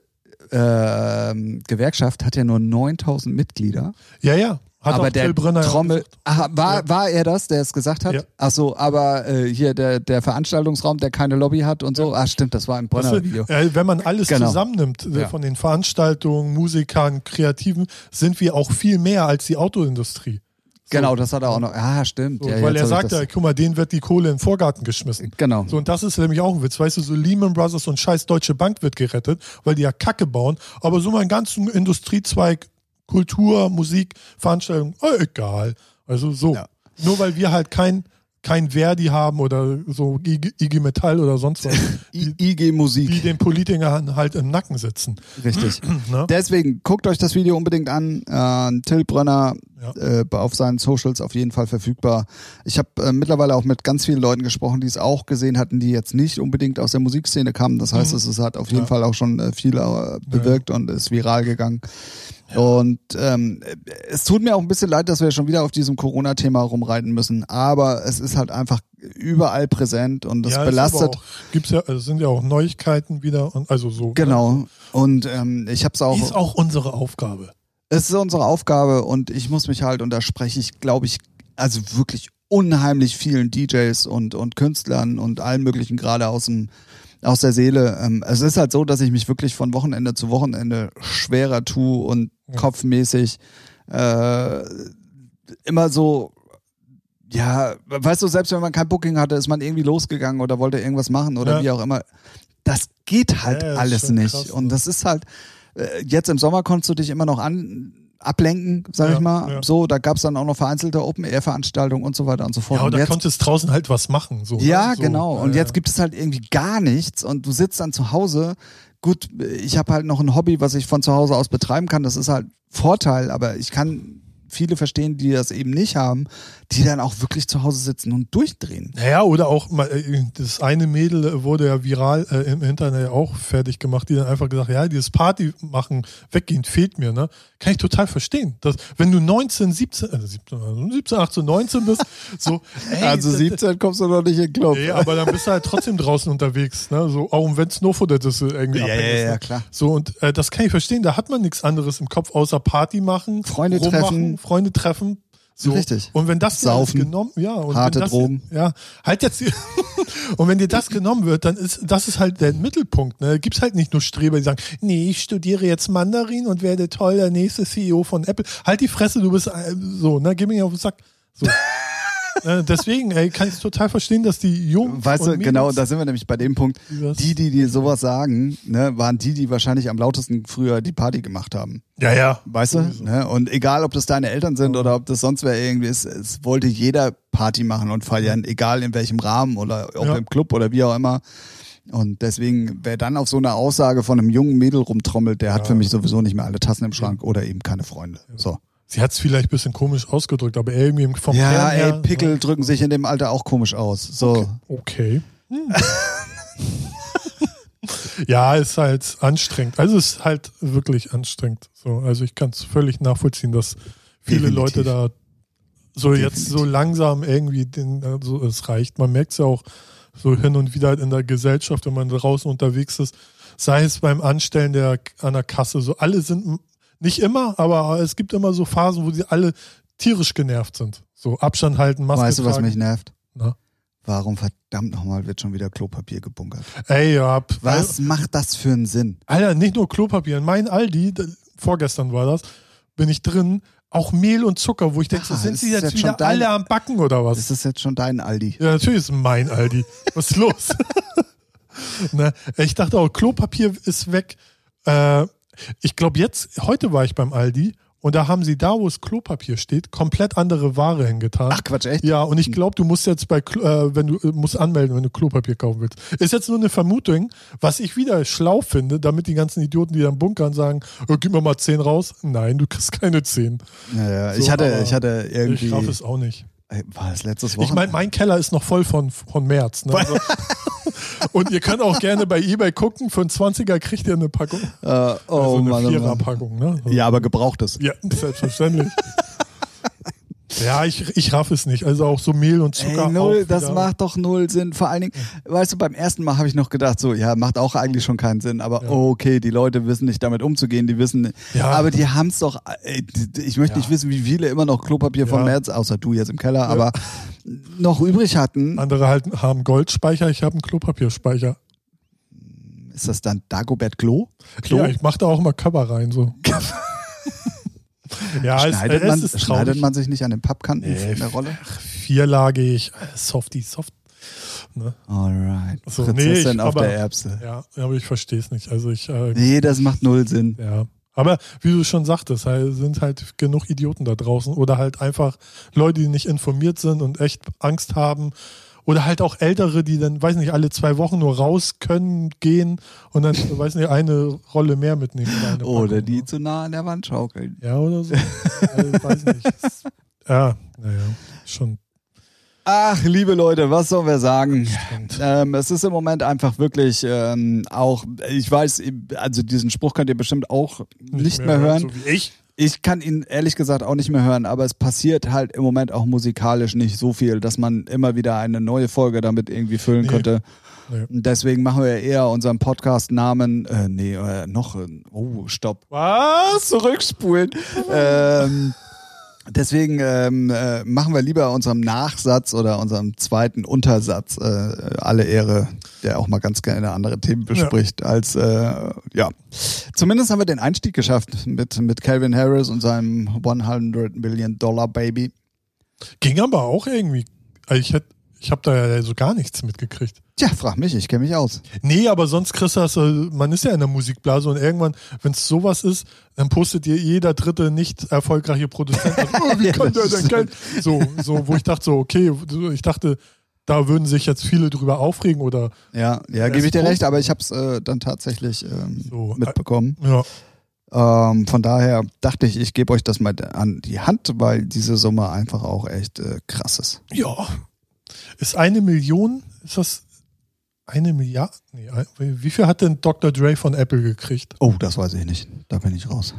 ähm, Gewerkschaft hat ja nur 9000 Mitglieder. Ja, ja. Hat aber der Brenner ja Trommel. Aha, war, Ja. war er das, der es gesagt hat? Ja. Ach so, aber äh, hier der, der Veranstaltungsraum, der keine Lobby hat und so. Ah, stimmt, das war im Das ist, Brenner-Video. äh, wenn man alles Genau. zusammennimmt, äh, Ja. von den Veranstaltungen, Musikern, Kreativen, sind wir auch viel mehr als die Autoindustrie. So. Genau, das hat er auch noch. Ah, stimmt. So, ja, weil er sagt ja, guck mal, denen wird die Kohle in den Vorgarten geschmissen. Genau. So, und das ist nämlich auch ein Witz. Weißt du, so Lehman Brothers und scheiß Deutsche Bank wird gerettet, weil die ja Kacke bauen. Aber so mein ganzen Industriezweig, Kultur, Musik, Veranstaltungen, äh, egal. Also so. Ja. Nur weil wir halt kein, kein Verdi haben oder so IG, IG Metall oder sonst was, die, IG die Musik. den Politikern halt im Nacken sitzen. Richtig. Ne? Deswegen guckt euch das Video unbedingt an. Äh, Till Brönner Ja. äh, auf seinen Socials auf jeden Fall verfügbar. Ich habe äh, mittlerweile auch mit ganz vielen Leuten gesprochen, die es auch gesehen hatten, die jetzt nicht unbedingt aus der Musikszene kamen. Das heißt, Mhm. es hat auf jeden Ja. Fall auch schon äh, viel äh, bewirkt und ist viral gegangen. Und ähm, es tut mir auch ein bisschen leid, dass wir schon wieder auf diesem Corona-Thema rumreiten müssen, aber es ist halt einfach überall präsent und das ja, belastet. Auch, gibt's ja, also sind ja auch Neuigkeiten wieder und also so. Genau. Und ähm, ich habe es auch. Ist auch unsere Aufgabe. Es ist unsere Aufgabe und ich muss mich halt, und da spreche ich, glaube ich, also wirklich unheimlich vielen DJs und, und Künstlern und allen möglichen gerade aus dem aus der Seele. Ähm, es ist halt so, dass ich mich wirklich von Wochenende zu Wochenende schwerer tue und Ja. kopfmäßig äh, immer so, ja, weißt du, selbst wenn man kein Booking hatte, ist man irgendwie losgegangen oder wollte irgendwas machen oder Ja. wie auch immer. Das geht halt Ja, alles nicht. krass, und das ist halt, jetzt im Sommer konntest du dich immer noch an ablenken, sag Ja, ich mal. ja. So, da gab's dann auch noch vereinzelte Open-Air-Veranstaltungen und so weiter und so fort. Ja, und oder jetzt, konntest draußen halt was machen. So, ja, ne? so, genau. Und ja, jetzt gibt es halt irgendwie gar nichts und du sitzt dann zu Hause. Gut, ich habe halt noch ein Hobby, was ich von zu Hause aus betreiben kann. Das ist halt Vorteil, aber ich kann viele verstehen, die das eben nicht haben, die dann auch wirklich zu Hause sitzen und durchdrehen. Naja, oder auch mal, äh, das eine Mädel äh, wurde ja viral äh, im Internet auch fertig gemacht, die dann einfach gesagt, ja, dieses Party machen, weggehen, fehlt mir, ne? Kann ich total verstehen. Dass, wenn du 19, 17, äh, 17, also 17, 18, 19 bist, so, ey, also das- 17 kommst du noch nicht in den Club. Nee, aber dann bist du halt trotzdem draußen unterwegs, ne? So, auch wenn es nur Futter ist, irgendwie Ja, abhängig ja, ist, ja, ne? klar. So, und äh, das kann ich verstehen, da hat man nichts anderes im Kopf, außer Party machen, Freunde rummachen, treffen. Freunde treffen. So. Richtig. Und wenn das Saufen. genommen, ja, und Harte wenn das, Drogen. Ja, halt jetzt. und wenn dir das genommen wird, dann ist das ist halt der Mittelpunkt. Ne? Gibt's halt nicht nur Streber, die sagen, nee, ich studiere jetzt Mandarin und werde toll der nächste CEO von Apple. Halt die Fresse, du bist äh, so, ne, geh mir auf den Sack. So. äh, deswegen, ey, kann ich total verstehen, dass die Jungs Weißt und du, genau, da sind wir nämlich bei dem Punkt. Die, die dir sowas sagen, ne, waren die, die wahrscheinlich am lautesten früher die Party gemacht haben. Ja, ja. Weißt du? Ne? Und egal, ob das deine Eltern sind oder ob das sonst wer irgendwie ist, es wollte jeder Party machen und feiern, egal in welchem Rahmen oder ob Ja. im Club oder wie auch immer. Und deswegen, wer dann auf so eine Aussage von einem jungen Mädel rumtrommelt, der hat Ja. für mich sowieso nicht mehr alle Tassen im Schrank oder eben keine Freunde. So. Sie hat es vielleicht ein bisschen komisch ausgedrückt, aber irgendwie vom Ja, Kern her, ey, Pickel drücken sich in dem Alter auch komisch aus. So. Okay. Hm. ja, ist halt anstrengend. Also es ist halt wirklich anstrengend. So, also ich kann es völlig nachvollziehen, dass viele Definitiv. Leute da so jetzt Definitiv. so langsam irgendwie den, also es reicht. Man merkt es ja auch so hin und wieder in der Gesellschaft, wenn man draußen unterwegs ist, sei es beim Anstellen der an der Kasse, so alle sind nicht immer, aber es gibt immer so Phasen, wo sie alle tierisch genervt sind. So Abstand halten, Maske Weißt du, was mich nervt? Na? Warum verdammt nochmal wird schon wieder Klopapier gebunkert? Ey, ja. Was macht das für einen Sinn? Alter, nicht nur Klopapier. In mein Aldi, vorgestern war das, bin ich drin, auch Mehl und Zucker, wo ich denke, Ah, so, sind sie jetzt jetzt schon wieder dein- alle am Backen oder was? Ist das jetzt schon dein Aldi? Ja, natürlich ist mein Aldi. Was ist los? ne? Ich dachte auch, Klopapier ist weg. Äh, ich glaube jetzt, heute war ich beim Aldi und da haben sie da, wo es Klopapier steht, komplett andere Ware hingetan. Ach Quatsch, echt? Ja, und ich glaube, du musst jetzt bei, Klo- äh, wenn du äh, musst anmelden, wenn du Klopapier kaufen willst. Ist jetzt nur eine Vermutung, was ich wieder schlau finde, damit die ganzen Idioten, die dann bunkern, sagen, oh, gib mir mal 10 raus. Nein, du kriegst keine 10. Ja, ja. So, ich hatte, ich hatte irgendwie. Ich raff es auch nicht. Ey, war das letztes Wochenende? Ich meine, mein Keller ist noch voll von, von März. Ne? Also, und ihr könnt auch gerne bei Ebay gucken, für einen 20er kriegt ihr eine Packung. äh, oh also eine oh. Vierer-Packung. Ne? Also, Ja, aber gebrauchtes. ja, selbstverständlich. ja, ich, ich raff es nicht. Also auch so Mehl und Zucker. Ey, null, das macht doch null Sinn. Vor allen Dingen, weißt du, beim ersten Mal habe ich noch gedacht, so, ja, macht auch eigentlich schon keinen Sinn, aber Ja. okay, die Leute wissen nicht damit umzugehen, die wissen, Ja. aber die haben es doch, ey, ich möchte Ja. nicht wissen, wie viele immer noch Klopapier vom Ja. März, außer du jetzt im Keller, aber noch übrig hatten. Andere halt haben Goldspeicher, ich habe einen Klopapierspeicher. Ist das dann Dagobert Klo? Klo? Ja, ich mache da auch mal Cover rein. So. ja, es, schneidet, es man, ist schneidet man sich nicht an den Pappkanten Nee, in der Rolle? Ach, vierlagig, äh, softy, soft. Ne? Alright. So, nee, Prinzessin ich- auf aber- der Erbse. Ja, aber ich verstehe es nicht. Also ich, äh, Nee, das macht null Sinn. ja. Aber wie du schon sagtest, sind halt genug Idioten da draußen oder halt einfach Leute, die nicht informiert sind und echt Angst haben. Oder halt auch Ältere, die dann, weiß nicht, alle zwei Wochen nur raus können, gehen und dann, weiß nicht, eine Rolle mehr mitnehmen. Oder, Oder die ne? zu nah an der Wand schaukeln. Ja, oder so. also, weiß nicht. Ja, naja, schon. Ach, liebe Leute, was sollen wir sagen? Ähm, es ist im Moment einfach wirklich ähm, auch, ich weiß, also diesen Spruch könnt ihr bestimmt auch nicht, mehr, hören. So wie ich. Ich kann ihn ehrlich gesagt auch nicht mehr hören, aber es passiert halt im Moment auch musikalisch nicht so viel, dass man immer wieder eine neue Folge damit irgendwie füllen Nee. könnte. Nee. Deswegen machen wir eher unseren Podcast-Namen, äh, nee, äh, noch, äh, oh, stopp. Was? Zurückspulen. ähm, deswegen ähm, äh, machen wir lieber unserem Nachsatz oder unserem zweiten Untersatz äh, alle Ehre, der auch mal ganz gerne andere Themen bespricht, als äh, ja. Zumindest haben wir den Einstieg geschafft mit, mit Calvin Harris und seinem 100 Million Dollar Baby. Ging aber auch irgendwie. Also ich hätte, ich habe da ja so gar nichts mitgekriegt. Tja, frag mich, ich kenne mich aus. Nee, aber sonst kriegst du das, äh, man ist ja in der Musikblase und irgendwann, wenn es sowas ist, dann postet dir jeder dritte nicht erfolgreiche Produzent. oh, wie Ja, kann der denn Geld? So, so, wo ich dachte so, okay, ich dachte, da würden sich jetzt viele drüber aufregen oder Ja, ja, gebe ich dir recht, aber ich habe es äh, dann tatsächlich ähm, So, äh, mitbekommen. ja. Ähm, von daher dachte ich, ich gebe euch das mal an die Hand, weil diese Summe einfach auch echt äh, krass ist. Ja. Ist eine Million, ist das eine Milliarde? Nee, wie viel hat denn Dr. Dre von Apple gekriegt? Oh, das weiß ich nicht. Da bin ich raus.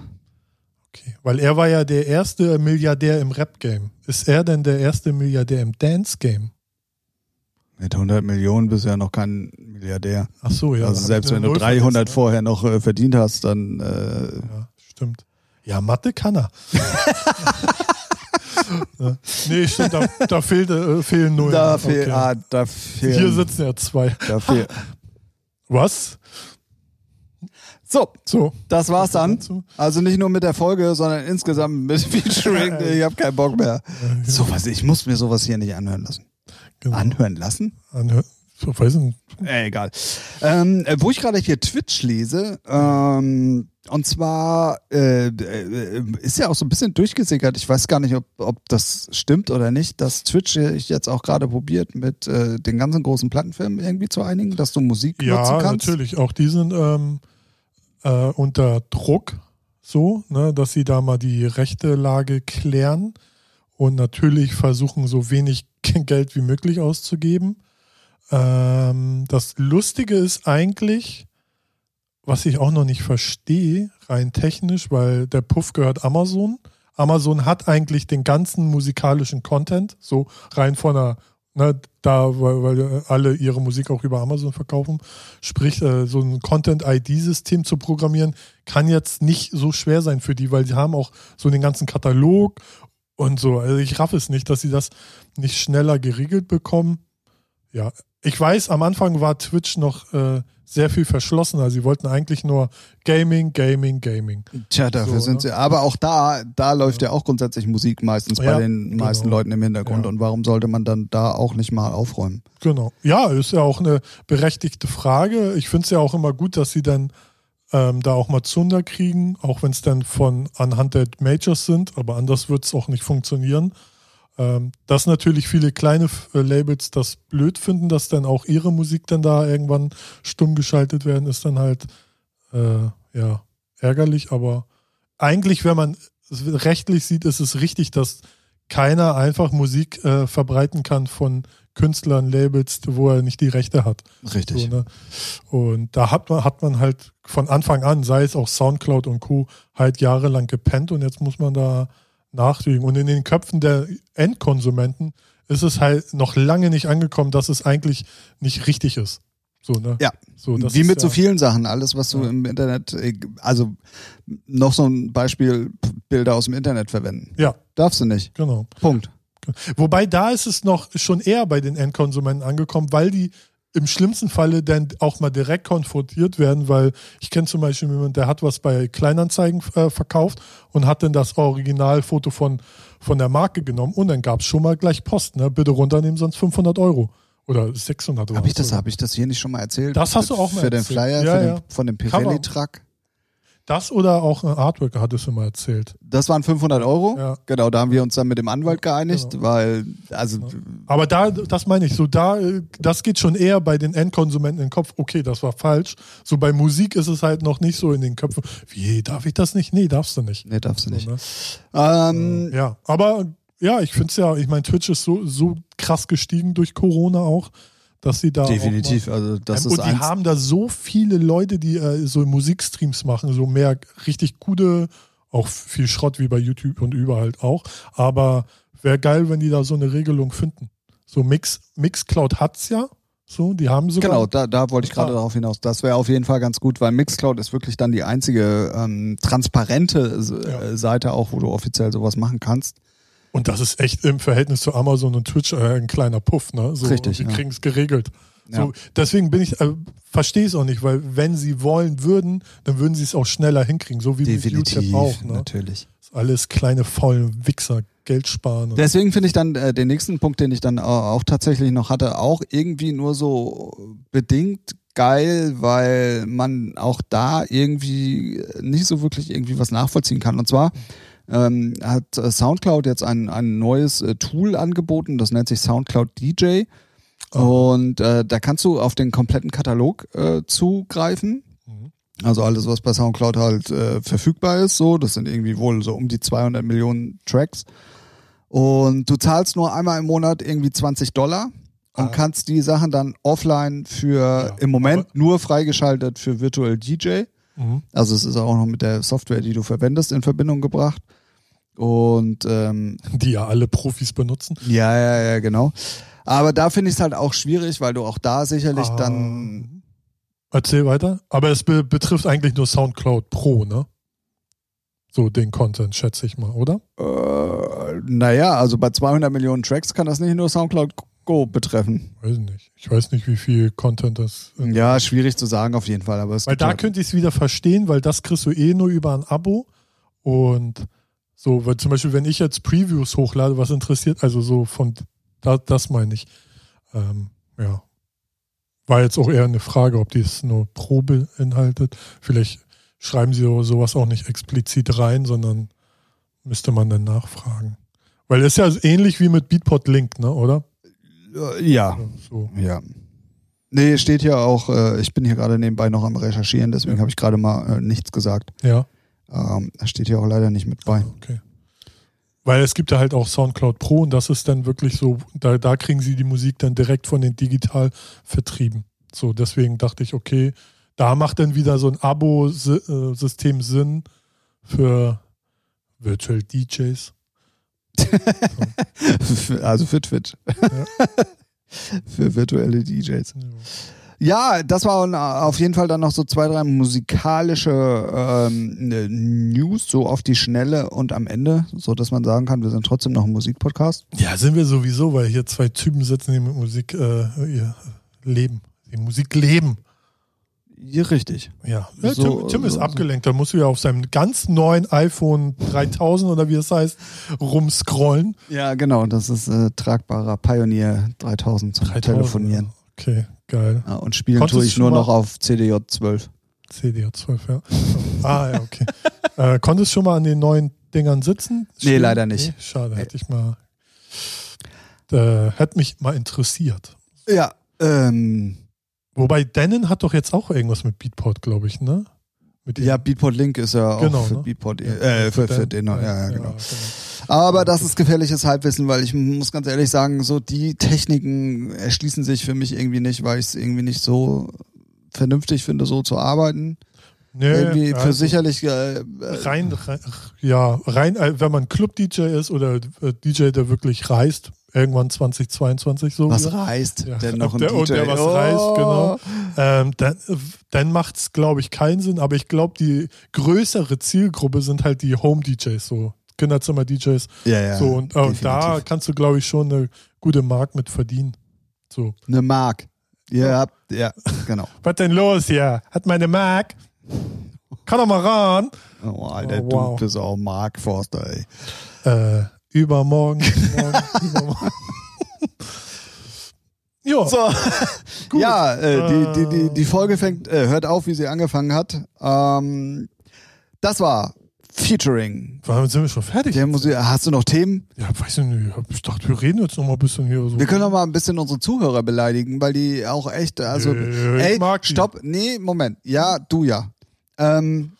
Okay. Weil er war ja der erste Milliardär im Rap-Game. Ist er denn der erste Milliardär im Dance-Game? Mit 100 Millionen bist du ja noch kein Milliardär. Ach so, ja. also selbst wenn du Null 300 vergessen, vorher noch äh, verdient hast, dann äh, ne? Ja, stimmt. Ja, Mathe kann er. Nee, stimmt, da, da fehlt, äh, fehlen Nullen. da fehlt, Okay. ah, da fehlt, Hier sitzen ja zwei. da. Was? So, So. das war's dann. Also nicht nur mit der Folge, sondern insgesamt mit Featuring. Ich habe keinen Bock mehr. Sowas, ich muss mir sowas hier nicht anhören lassen. Genau. Anhören lassen? Anhör so, weiß nicht. Äh, egal. Ähm, äh, wo ich gerade hier Twitch lese, ähm, und zwar äh, äh, ist ja auch so ein bisschen durchgesickert. Ich weiß gar nicht, ob, ob das stimmt oder nicht, dass Twitch sich jetzt auch gerade probiert, mit äh, den ganzen großen Plattenfirmen irgendwie zu einigen, dass du Musik nutzen Ja, kannst. natürlich. Auch die sind ähm, äh, unter Druck, so, ne, dass sie da mal die rechte Lage klären und natürlich versuchen, so wenig Geld wie möglich auszugeben. Ähm, das Lustige ist eigentlich, was ich auch noch nicht verstehe, rein technisch, weil der Puff gehört Amazon. Amazon hat eigentlich den ganzen musikalischen Content, so rein von der, ne, da, weil, weil alle ihre Musik auch über Amazon verkaufen. Sprich, äh, so ein Content-ID-System zu programmieren, kann jetzt nicht so schwer sein für die, weil sie haben auch so den ganzen Katalog und so. Also ich raff es nicht, dass sie das nicht schneller geregelt bekommen. Ja, ich weiß, am Anfang war Twitch noch äh, sehr viel verschlossener. Sie wollten eigentlich nur Gaming, Gaming, Gaming. Tja, dafür So, sind ne? sie. Aber auch da, da läuft ja auch grundsätzlich Musik meistens Ja, bei den meisten genau. Leuten im Hintergrund. Ja. Und warum sollte man dann da auch nicht mal aufräumen? Genau. Ja, ist ja auch eine berechtigte Frage. Ich finde es ja auch immer gut, dass sie dann ähm, da auch mal Zunder kriegen, auch wenn es dann von anhand der Majors sind, aber anders wird es auch nicht funktionieren. Ähm, dass natürlich viele kleine äh, Labels das blöd finden, dass dann auch ihre Musik dann da irgendwann stumm geschaltet werden, ist dann halt äh, ja ärgerlich, aber eigentlich, wenn man es rechtlich sieht, ist es richtig, dass keiner einfach Musik äh, verbreiten kann von Künstlern, Labels, wo er nicht die Rechte hat. Richtig. So, ne? Und da hat man, hat man halt von Anfang an, sei es auch Soundcloud und Co., halt jahrelang gepennt und jetzt muss man da nachdenken. Und in den Köpfen der Endkonsumenten ist es halt noch lange nicht angekommen, dass es eigentlich nicht richtig ist. So, ne? Ja. So, das Wie mit so ja- vielen Sachen, alles, was du Ja. im Internet, äh, also noch so ein Beispiel, Bilder aus dem Internet verwenden. Ja, Darfst du nicht. genau. Punkt. Wobei da ist es noch schon eher bei den Endkonsumenten angekommen, weil die im schlimmsten Falle dann auch mal direkt konfrontiert werden, weil ich kenne zum Beispiel jemanden, der hat was bei Kleinanzeigen äh, verkauft und hat dann das Originalfoto von, von der Marke genommen und dann gab es schon mal gleich Post, ne? bitte runternehmen, sonst 500 Euro oder 600 Euro. Habe ich das, habe ich das hier nicht schon mal erzählt? Das hast du auch mal Für den erzählt. Flyer, Ja, für ja. Den, von dem. Pirelli-Truck. Das oder auch ein Artwork hattest du mal erzählt. Das waren 500 Euro. Ja. Genau, da haben wir uns dann mit dem Anwalt geeinigt, Genau. weil, also, Aber da, das meine ich, so da, das geht schon eher bei den Endkonsumenten in den Kopf, okay, das war falsch. So bei Musik ist es halt noch nicht so in den Köpfen, wie, darf ich das nicht? Nee, darfst du nicht. nee, darfst du nicht. Ne? Ähm, Ja, aber ja, ich finde es ja, ich meine, Twitch ist so, so krass gestiegen durch Corona auch, dass sie da. Definitiv. Also das ähm, ist und die haben da so viele Leute, die äh, so Musikstreams machen, so mehr richtig gute, auch viel Schrott wie bei YouTube und überall auch. Aber wäre geil, wenn die da so eine Regelung finden. So Mix, Mixcloud hat's ja. So, die haben sogar. Genau, da, da wollte ich gerade Ah. darauf hinaus. Das wäre auf jeden Fall ganz gut, weil Mixcloud ist wirklich dann die einzige ähm, transparente S- Ja. äh, Seite auch, wo du offiziell sowas machen kannst. Und das ist echt im Verhältnis zu Amazon und Twitch äh, ein kleiner Puff, ne? So, Richtig, Die ja. kriegen es geregelt. Ja. So, deswegen bin ich, äh, verstehe es auch nicht, weil wenn sie wollen würden, dann würden sie es auch schneller hinkriegen, so wie Definitiv, YouTube auch. Ne? natürlich. Ist alles kleine faulen Wichser, Geld sparen. Deswegen finde ich dann äh, den nächsten Punkt, den ich dann au- auch tatsächlich noch hatte, auch irgendwie nur so bedingt geil, weil man auch da irgendwie nicht so wirklich irgendwie was nachvollziehen kann. Und zwar ähm, hat äh, SoundCloud jetzt ein, ein neues äh, Tool angeboten, das nennt sich SoundCloud DJ. Und äh, da kannst du auf den kompletten Katalog äh, zugreifen. Mhm. Also alles, was bei SoundCloud halt äh, verfügbar ist, so, das sind irgendwie wohl so um die 200 Millionen Tracks. Und du zahlst nur einmal im Monat irgendwie 20 Dollar und Ah. kannst die Sachen dann offline für Ja, im Moment nur freigeschaltet für Virtual DJ. Mhm. Also es ist auch noch mit der Software, die du verwendest, in Verbindung gebracht. Und ähm, Die ja alle Profis benutzen. ja, ja, ja, genau. Aber da finde ich es halt auch schwierig, weil du auch da sicherlich Ah. dann Erzähl weiter. Aber es be betrifft eigentlich nur SoundCloud Pro, ne? So den Content, schätze ich mal, oder? Äh, naja, also bei 200 Millionen Tracks kann das nicht nur SoundCloud Go betreffen. Weiß nicht. Ich weiß nicht, wie viel Content das. Ja, schwierig zu sagen auf jeden Fall, aber Weil da halt- könnte ich es wieder verstehen, weil das kriegst du eh nur über ein Abo. Und so, weil zum Beispiel, wenn ich jetzt Previews hochlade, was interessiert, also so von, da, das meine ich. Ähm, ja. War jetzt auch eher eine Frage, ob die es nur Pro beinhaltet. Vielleicht schreiben sie so- sowas auch nicht explizit rein, sondern müsste man dann nachfragen. Weil es ist ja ähnlich wie mit Beatport Link, ne, oder? Äh, ja, So. ja. Nee, steht hier auch, äh, ich bin hier gerade nebenbei noch am Recherchieren, deswegen Ja. habe ich gerade mal äh, nichts gesagt. Ja. Ähm, das steht hier auch leider nicht mit bei. Okay. Weil es gibt ja halt auch Soundcloud Pro und das ist dann wirklich so, da, da kriegen sie die Musik dann direkt von den digital vertrieben. So, deswegen dachte ich, okay, da macht dann wieder so ein Abo-System Sinn für Virtual DJs. also für Twitch. für virtuelle DJs. Ja. Ja, das waren auf jeden Fall dann noch so zwei, drei musikalische ähm, ne, News, so auf die Schnelle und am Ende, so dass man sagen kann, wir sind trotzdem noch ein Musikpodcast. Ja, sind wir sowieso, weil hier zwei Typen sitzen, die mit Musik äh, ihr leben. Die Musik leben. Ja, richtig. Ja, ja So, Tim, Tim ist so, so. abgelenkt. Da musst du ja auf seinem ganz neuen iPhone 3000 oder wie es heißt, rumscrollen. Ja, genau. Das ist äh, tragbarer Pioneer 3000 zum 3000, Telefonieren. Okay, geil. Ja, und spielen Konntest tue ich nur noch auf CDJ 12. CDR 12, ja. ah, ja, okay. äh, konntest du schon mal an den neuen Dingern sitzen? Nee, leider nicht. Nee, schade, hätte ich mal. Äh, hätte mich mal interessiert. Ja, ähm, Wobei Denon hat doch jetzt auch irgendwas mit Beatport, glaube ich, ne? Ja, Beatport Link ist ja auch Genau, für ne? Beatport, äh, für, für den, ja, ja, genau. genau. Aber das ist gefährliches Halbwissen, weil ich muss ganz ehrlich sagen, so die Techniken erschließen sich für mich irgendwie nicht, weil ich es irgendwie nicht so vernünftig finde, so zu arbeiten. Nee, irgendwie für also sicherlich äh, Rein, rein, ja, rein, äh, wenn man Club-DJ ist oder äh, DJ, der wirklich reist, irgendwann 2022 so. was wieder. reißt Ja, denn noch ein der, DJ? und der was Oh. reißt, genau. Ähm, dann dann macht es, glaube ich, keinen Sinn, aber ich glaube, die größere Zielgruppe sind halt die Home-DJs, so Kinderzimmer-DJs. Ja, ja. so, und, äh, und da kannst du, glaube ich, schon eine gute Mark mit verdienen. So. Eine Mark. Ja, ja, genau. Was denn los hier? Hat meine Mark? Kann doch mal ran. Oh, Alter, Oh, wow. du bist auch Mark Forster, ey. Äh, übermorgen. morgen, übermorgen. ja, So, gut. ja, äh, die, die, die, Äh. Folge fängt, äh, hört auf, wie sie angefangen hat. Ähm, das war Featuring. Warum sind wir schon fertig? Der Musik, hast du noch Themen? Ja, weiß ich nicht. Ich dachte, wir reden jetzt noch mal ein bisschen hier. So. Wir können noch mal ein bisschen unsere Zuhörer beleidigen, weil die auch echt, also, ich ey, stopp, nee, Moment, ja, du ja. Ähm,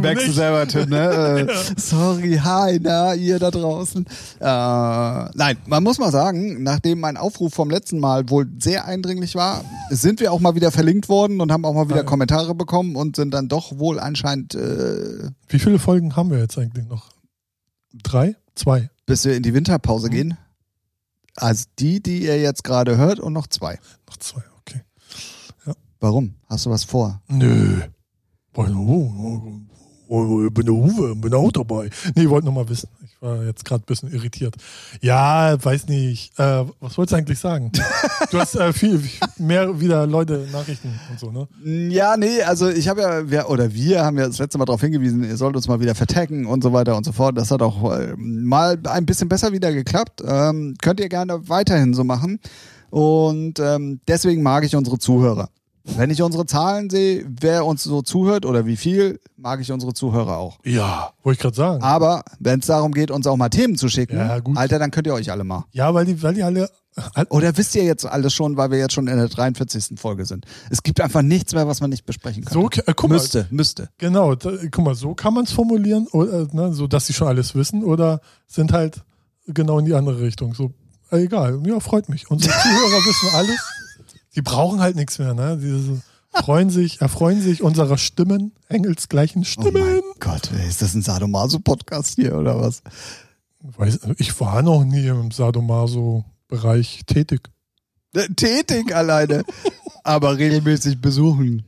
Merkst du selber, Tim, ne? Äh, Sorry, hi, na, ihr da draußen. Äh, nein, man muss mal sagen, nachdem mein Aufruf vom letzten Mal wohl sehr eindringlich war, sind wir auch mal wieder verlinkt worden und haben auch mal wieder Ja. Kommentare bekommen und sind dann doch wohl anscheinend, äh, Wie viele Folgen haben wir jetzt eigentlich noch? Drei? Zwei? bis wir in die Winterpause Mhm. gehen. Also die, die ihr jetzt gerade hört und noch zwei. Noch zwei, okay. Warum? Hast du was vor? Nö. Oh, bin der Uwe, bin auch dabei. Nee, ich wollte nur mal wissen. Ich war jetzt gerade ein bisschen irritiert. Ja, weiß nicht. Äh, was wolltest du eigentlich sagen? Du hast äh, viel mehr wieder Leute Nachrichten und so, ne? Ja, nee, also ich habe ja, wir, oder wir haben ja das letzte Mal darauf hingewiesen, ihr sollt uns mal wieder vertaggen und so weiter und so fort. Das hat auch äh, mal ein bisschen besser wieder geklappt. Ähm, könnt ihr gerne weiterhin so machen. Und ähm, deswegen mag ich unsere Zuhörer. Wenn ich unsere Zahlen sehe, wer uns so zuhört oder wie viel, mag ich unsere Zuhörer auch. Ja, wollte ich gerade sagen. Aber wenn es darum geht, uns auch mal Themen zu schicken, Ja, gut. Alter, dann könnt ihr euch alle mal. Ja, weil die, weil die alle. Oder wisst ihr jetzt alles schon, weil wir jetzt schon in der 43. Folge sind? Es gibt einfach nichts mehr, was man nicht besprechen kann. So, äh, guck mal, müsste, müsste. Genau, da, guck mal, so kann man es formulieren, oder, ne, so dass sie schon alles wissen, oder sind halt genau in die andere Richtung. So, äh, egal, ja, freut mich. Unsere Zuhörer wissen alles. Die brauchen halt nichts mehr, ne? Die so freuen sich, erfreuen sich unserer Stimmen, engelsgleichen Oh Stimmen. mein Gott, ey, ist das ein Sadomaso-Podcast hier oder was? Weiß, ich war noch nie im Sadomaso-Bereich tätig. Äh, Tätig alleine, aber regelmäßig besuchen.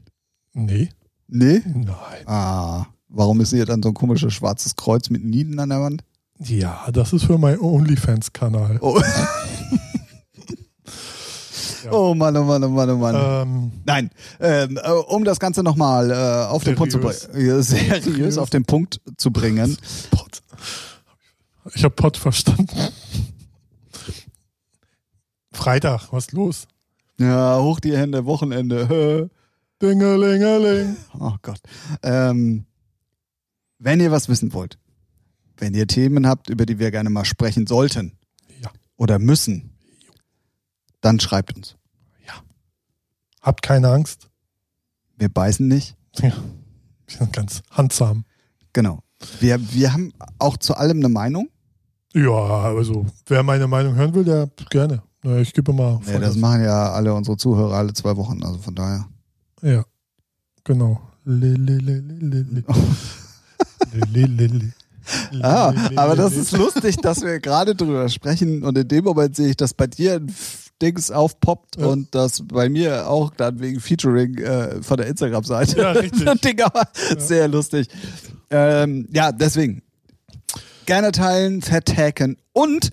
Nee, Nee? nein. Ah, warum ist hier dann so ein komisches schwarzes Kreuz mit Nieden an der Wand? Ja, das ist für meinen OnlyFans-Kanal. Oh. Ja. oh Mann, oh Mann, oh Mann, oh Mann. Ähm, Nein, ähm, äh, um das Ganze nochmal äh, auf den Punkt zu Seriös. bringen, seriös Seriös. auf den Punkt zu bringen. Pot. Ich habe Pot verstanden. Freitag, was ist los? Ja, hoch die Hände, Wochenende. Dingelingeling. Oh Gott. Ähm, wenn ihr was wissen wollt, wenn ihr Themen habt, über die wir gerne mal sprechen sollten Ja. oder müssen, dann schreibt uns. Habt keine Angst. Wir beißen nicht. Ja. Wir sind ganz handsam. Genau. Wir, wir haben auch zu allem eine Meinung. Ja, also wer meine Meinung hören will, der gerne. Ich gebe mal. Ja, das machen ja alle unsere Zuhörer alle zwei Wochen, also von daher. Ja, genau. Le, le, le, le, le, le. Le, le, le, le. Ah, aber das ist lustig, dass wir gerade drüber sprechen und in dem Moment sehe ich, dass bei dir ein Dings aufpoppt Ja. und das bei mir auch dann wegen Featuring äh, von der Instagram-Seite. Ja, richtig. Ding, aber sehr lustig. Ähm, ja, deswegen gerne teilen, vertagen und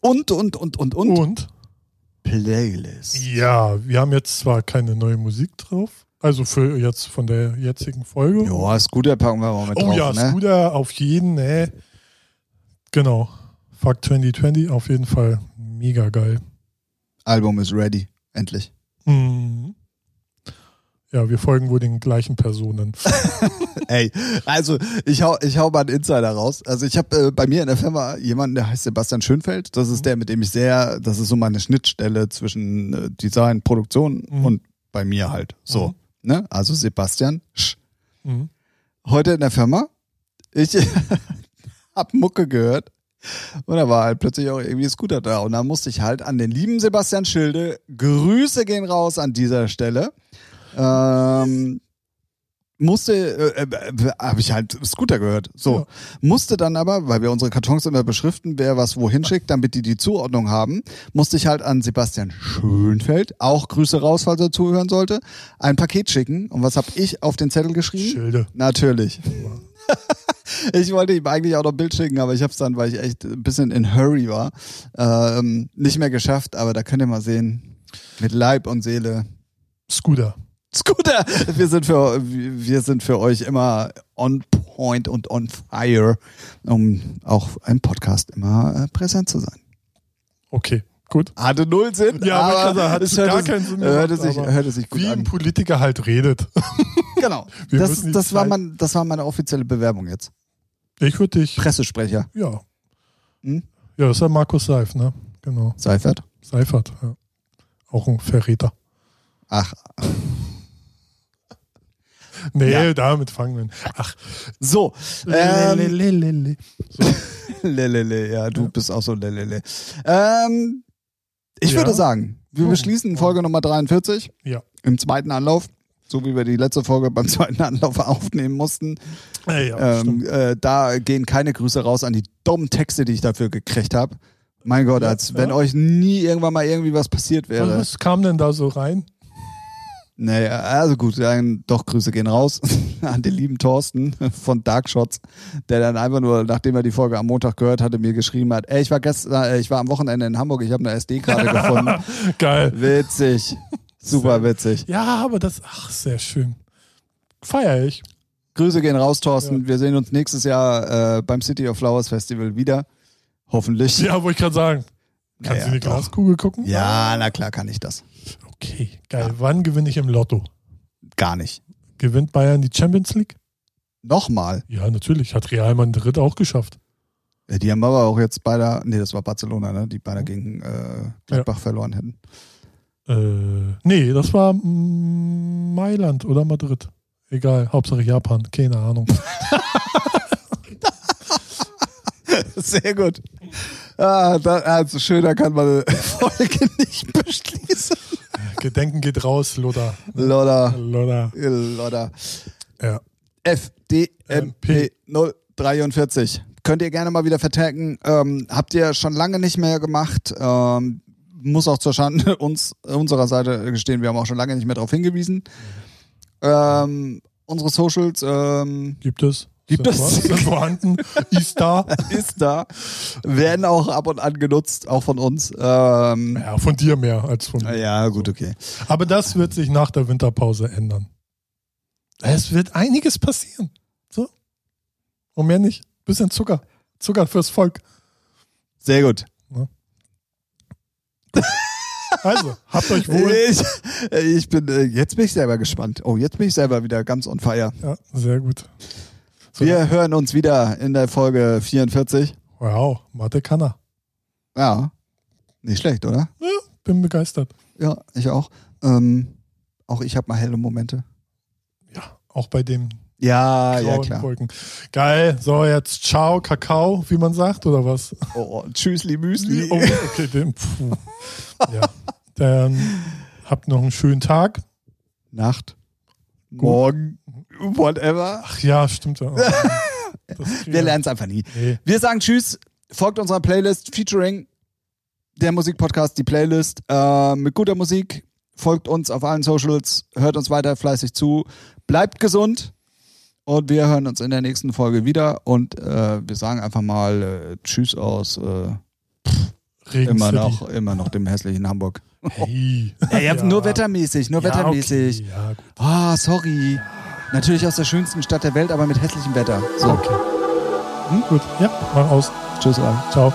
und und und und und, Und? Playlist. Ja, wir haben jetzt zwar keine neue Musik drauf. Also für jetzt von der jetzigen Folge. Ja, Scooter packen wir mal mit Oh drauf, ja, ne? Scooter auf jeden, ne? Genau. Fuck 2020 auf jeden Fall mega geil. Album ist ready, endlich. Mhm. Ja, wir folgen wohl den gleichen Personen. Ey, also ich hau, ich hau mal einen Insider raus. Also ich habe äh, bei mir in der Firma jemanden, der heißt Sebastian Schönfeld. Das ist der, mit dem ich sehr, das ist so meine Schnittstelle zwischen äh, Design, Produktion Mhm. und bei mir halt. So, ne? Also Sebastian. Sch. Mhm. Heute in der Firma. Ich hab Mucke gehört. Und da war halt plötzlich auch irgendwie Scooter da. Und da musste ich halt an den lieben Sebastian Schilde, Grüße gehen raus an dieser Stelle. Ähm, musste, äh, äh, habe ich halt Scooter gehört. So. Ja. Musste dann aber, weil wir unsere Kartons immer beschriften, wer was wohin schickt, damit die die Zuordnung haben, musste ich halt an Sebastian Schönfeld, auch Grüße raus, falls er zuhören sollte, ein Paket schicken. Und was habe ich auf den Zettel geschrieben? Schilde. Natürlich. Ich wollte ihm eigentlich auch noch ein Bild schicken, aber ich habe es dann, weil ich echt ein bisschen in Hurry war, ähm, nicht mehr geschafft. Aber da könnt ihr mal sehen, mit Leib und Seele. Scooter. Scooter, wir sind für wir sind für euch immer on point und on fire, um auch im Podcast immer äh, präsent zu sein. Okay, gut. Hatte null Sinn, Ja, aber aber klar, hat es gar hörte, keinen Sinn hörte, gemacht, sich, aber hörte sich gut Wie an. ein Politiker halt redet. Genau. Wir Das, das, war mein, das war meine offizielle Bewerbung jetzt. Ich würde dich, Pressesprecher. ja. Hm? Ja, das ist ja Markus Seif, ne? Genau. Seifert. Seifert, ja. Auch ein Verräter. Ach. Nee, Ja. damit fangen wir an. Ach, So, ähm, lelelelele. So. lelele, ja, du bist auch so lelele. Ähm, ich Ja. würde sagen, wir beschließen Folge Nummer 43 Ja. im zweiten Anlauf, so wie wir die letzte Folge beim zweiten Anlauf aufnehmen mussten. Ja, ja, Ähm, äh, da gehen keine Grüße raus an die dummen Texte, die ich dafür gekriegt habe. Mein Gott, Ja, als wenn ja. euch nie irgendwann mal irgendwie was passiert wäre. Was kam denn da so rein? Naja, also gut, dann doch Grüße gehen raus an den lieben Thorsten von Darkshots, der dann einfach nur, nachdem er die Folge am Montag gehört hatte, mir geschrieben hat, ey, ich war gestern, äh, ich war am Wochenende in Hamburg, ich habe eine SD-Karte gefunden. Geil. Witzig. Super witzig. Ja, aber das, ach, sehr schön. Feier ich. Grüße gehen raus, Thorsten. Wir sehen uns nächstes Jahr äh, beim City of Flowers Festival wieder. Hoffentlich. Ja, wollte ich gerade sagen. Kannst Ja, du in die. Glaskugel gucken? Ja, na klar kann ich das. Okay, geil. Wann gewinne ich im Lotto? Gar nicht. Gewinnt Bayern die Champions League? Nochmal. Ja, natürlich. Hat Real Madrid auch geschafft. Ja, Die haben aber auch jetzt beide, nee, das war Barcelona, ne? die beide gegen äh, Gladbach verloren hätten. Äh, nee, das war mm, Mailand oder Madrid. Egal, Hauptsache Japan. Keine Ahnung. Sehr gut. Ah, da, also schöner kann man eine Folge nicht beschließen. Gedenken geht raus, Lothar. Lodder, Lothar. Lodder. Ja. FDMP 043. Könnt ihr gerne mal wieder vertagen. Ähm, habt ihr schon lange nicht mehr gemacht. Ähm, muss auch zur Schande uns, unserer Seite gestehen, wir haben auch schon lange nicht mehr darauf hingewiesen. Ähm, unsere Socials ähm, Gibt es? Gibt sind vorhanden. Ist da. ist da, werden auch ab und an genutzt, auch von uns. Ähm, Ja, von dir mehr als von mir. ja, gut, okay. Aber das wird sich nach der Winterpause ändern. Es wird einiges passieren. So. Und mehr nicht. Bisschen Zucker. Zucker fürs Volk. Sehr gut. Also, habt euch wohl. Ich, ich bin, äh, jetzt bin ich selber gespannt. Oh, jetzt bin ich selber wieder ganz on fire. Ja, sehr gut. Wir hören uns wieder in der Folge 44. Wow, Mathe kann er. Ja, nicht schlecht, oder? Ja, bin begeistert. Ja, ich auch. Ähm, auch ich habe mal helle Momente. Ja, auch bei dem Ja, ja, klar. Wolken. Geil. So, jetzt ciao, Kakao, wie man sagt, oder was? Oh, tschüssli, Müsli. Oh, okay, den, puh. Ja. Dann habt noch einen schönen Tag. Nacht. Morgen. Whatever. Ach ja, stimmt ja. Wir lernen es einfach nie. Nee. Wir sagen Tschüss. Folgt unserer Playlist featuring der Musikpodcast, die Playlist äh, mit guter Musik. Folgt uns auf allen Socials. Hört uns weiter fleißig zu. Bleibt gesund. Und wir hören uns in der nächsten Folge wieder. Und äh, wir sagen einfach mal äh, Tschüss aus äh, Regen immer, noch, immer noch dem hässlichen Hamburg. Hey. Ja, ja, nur wettermäßig, nur Ja, wettermäßig. Okay. Ja. Ah, sorry. Natürlich aus der schönsten Stadt der Welt, aber mit hässlichem Wetter. So, Okay. Hm, gut. Ja, mach aus. tschüss. Alter. Ciao.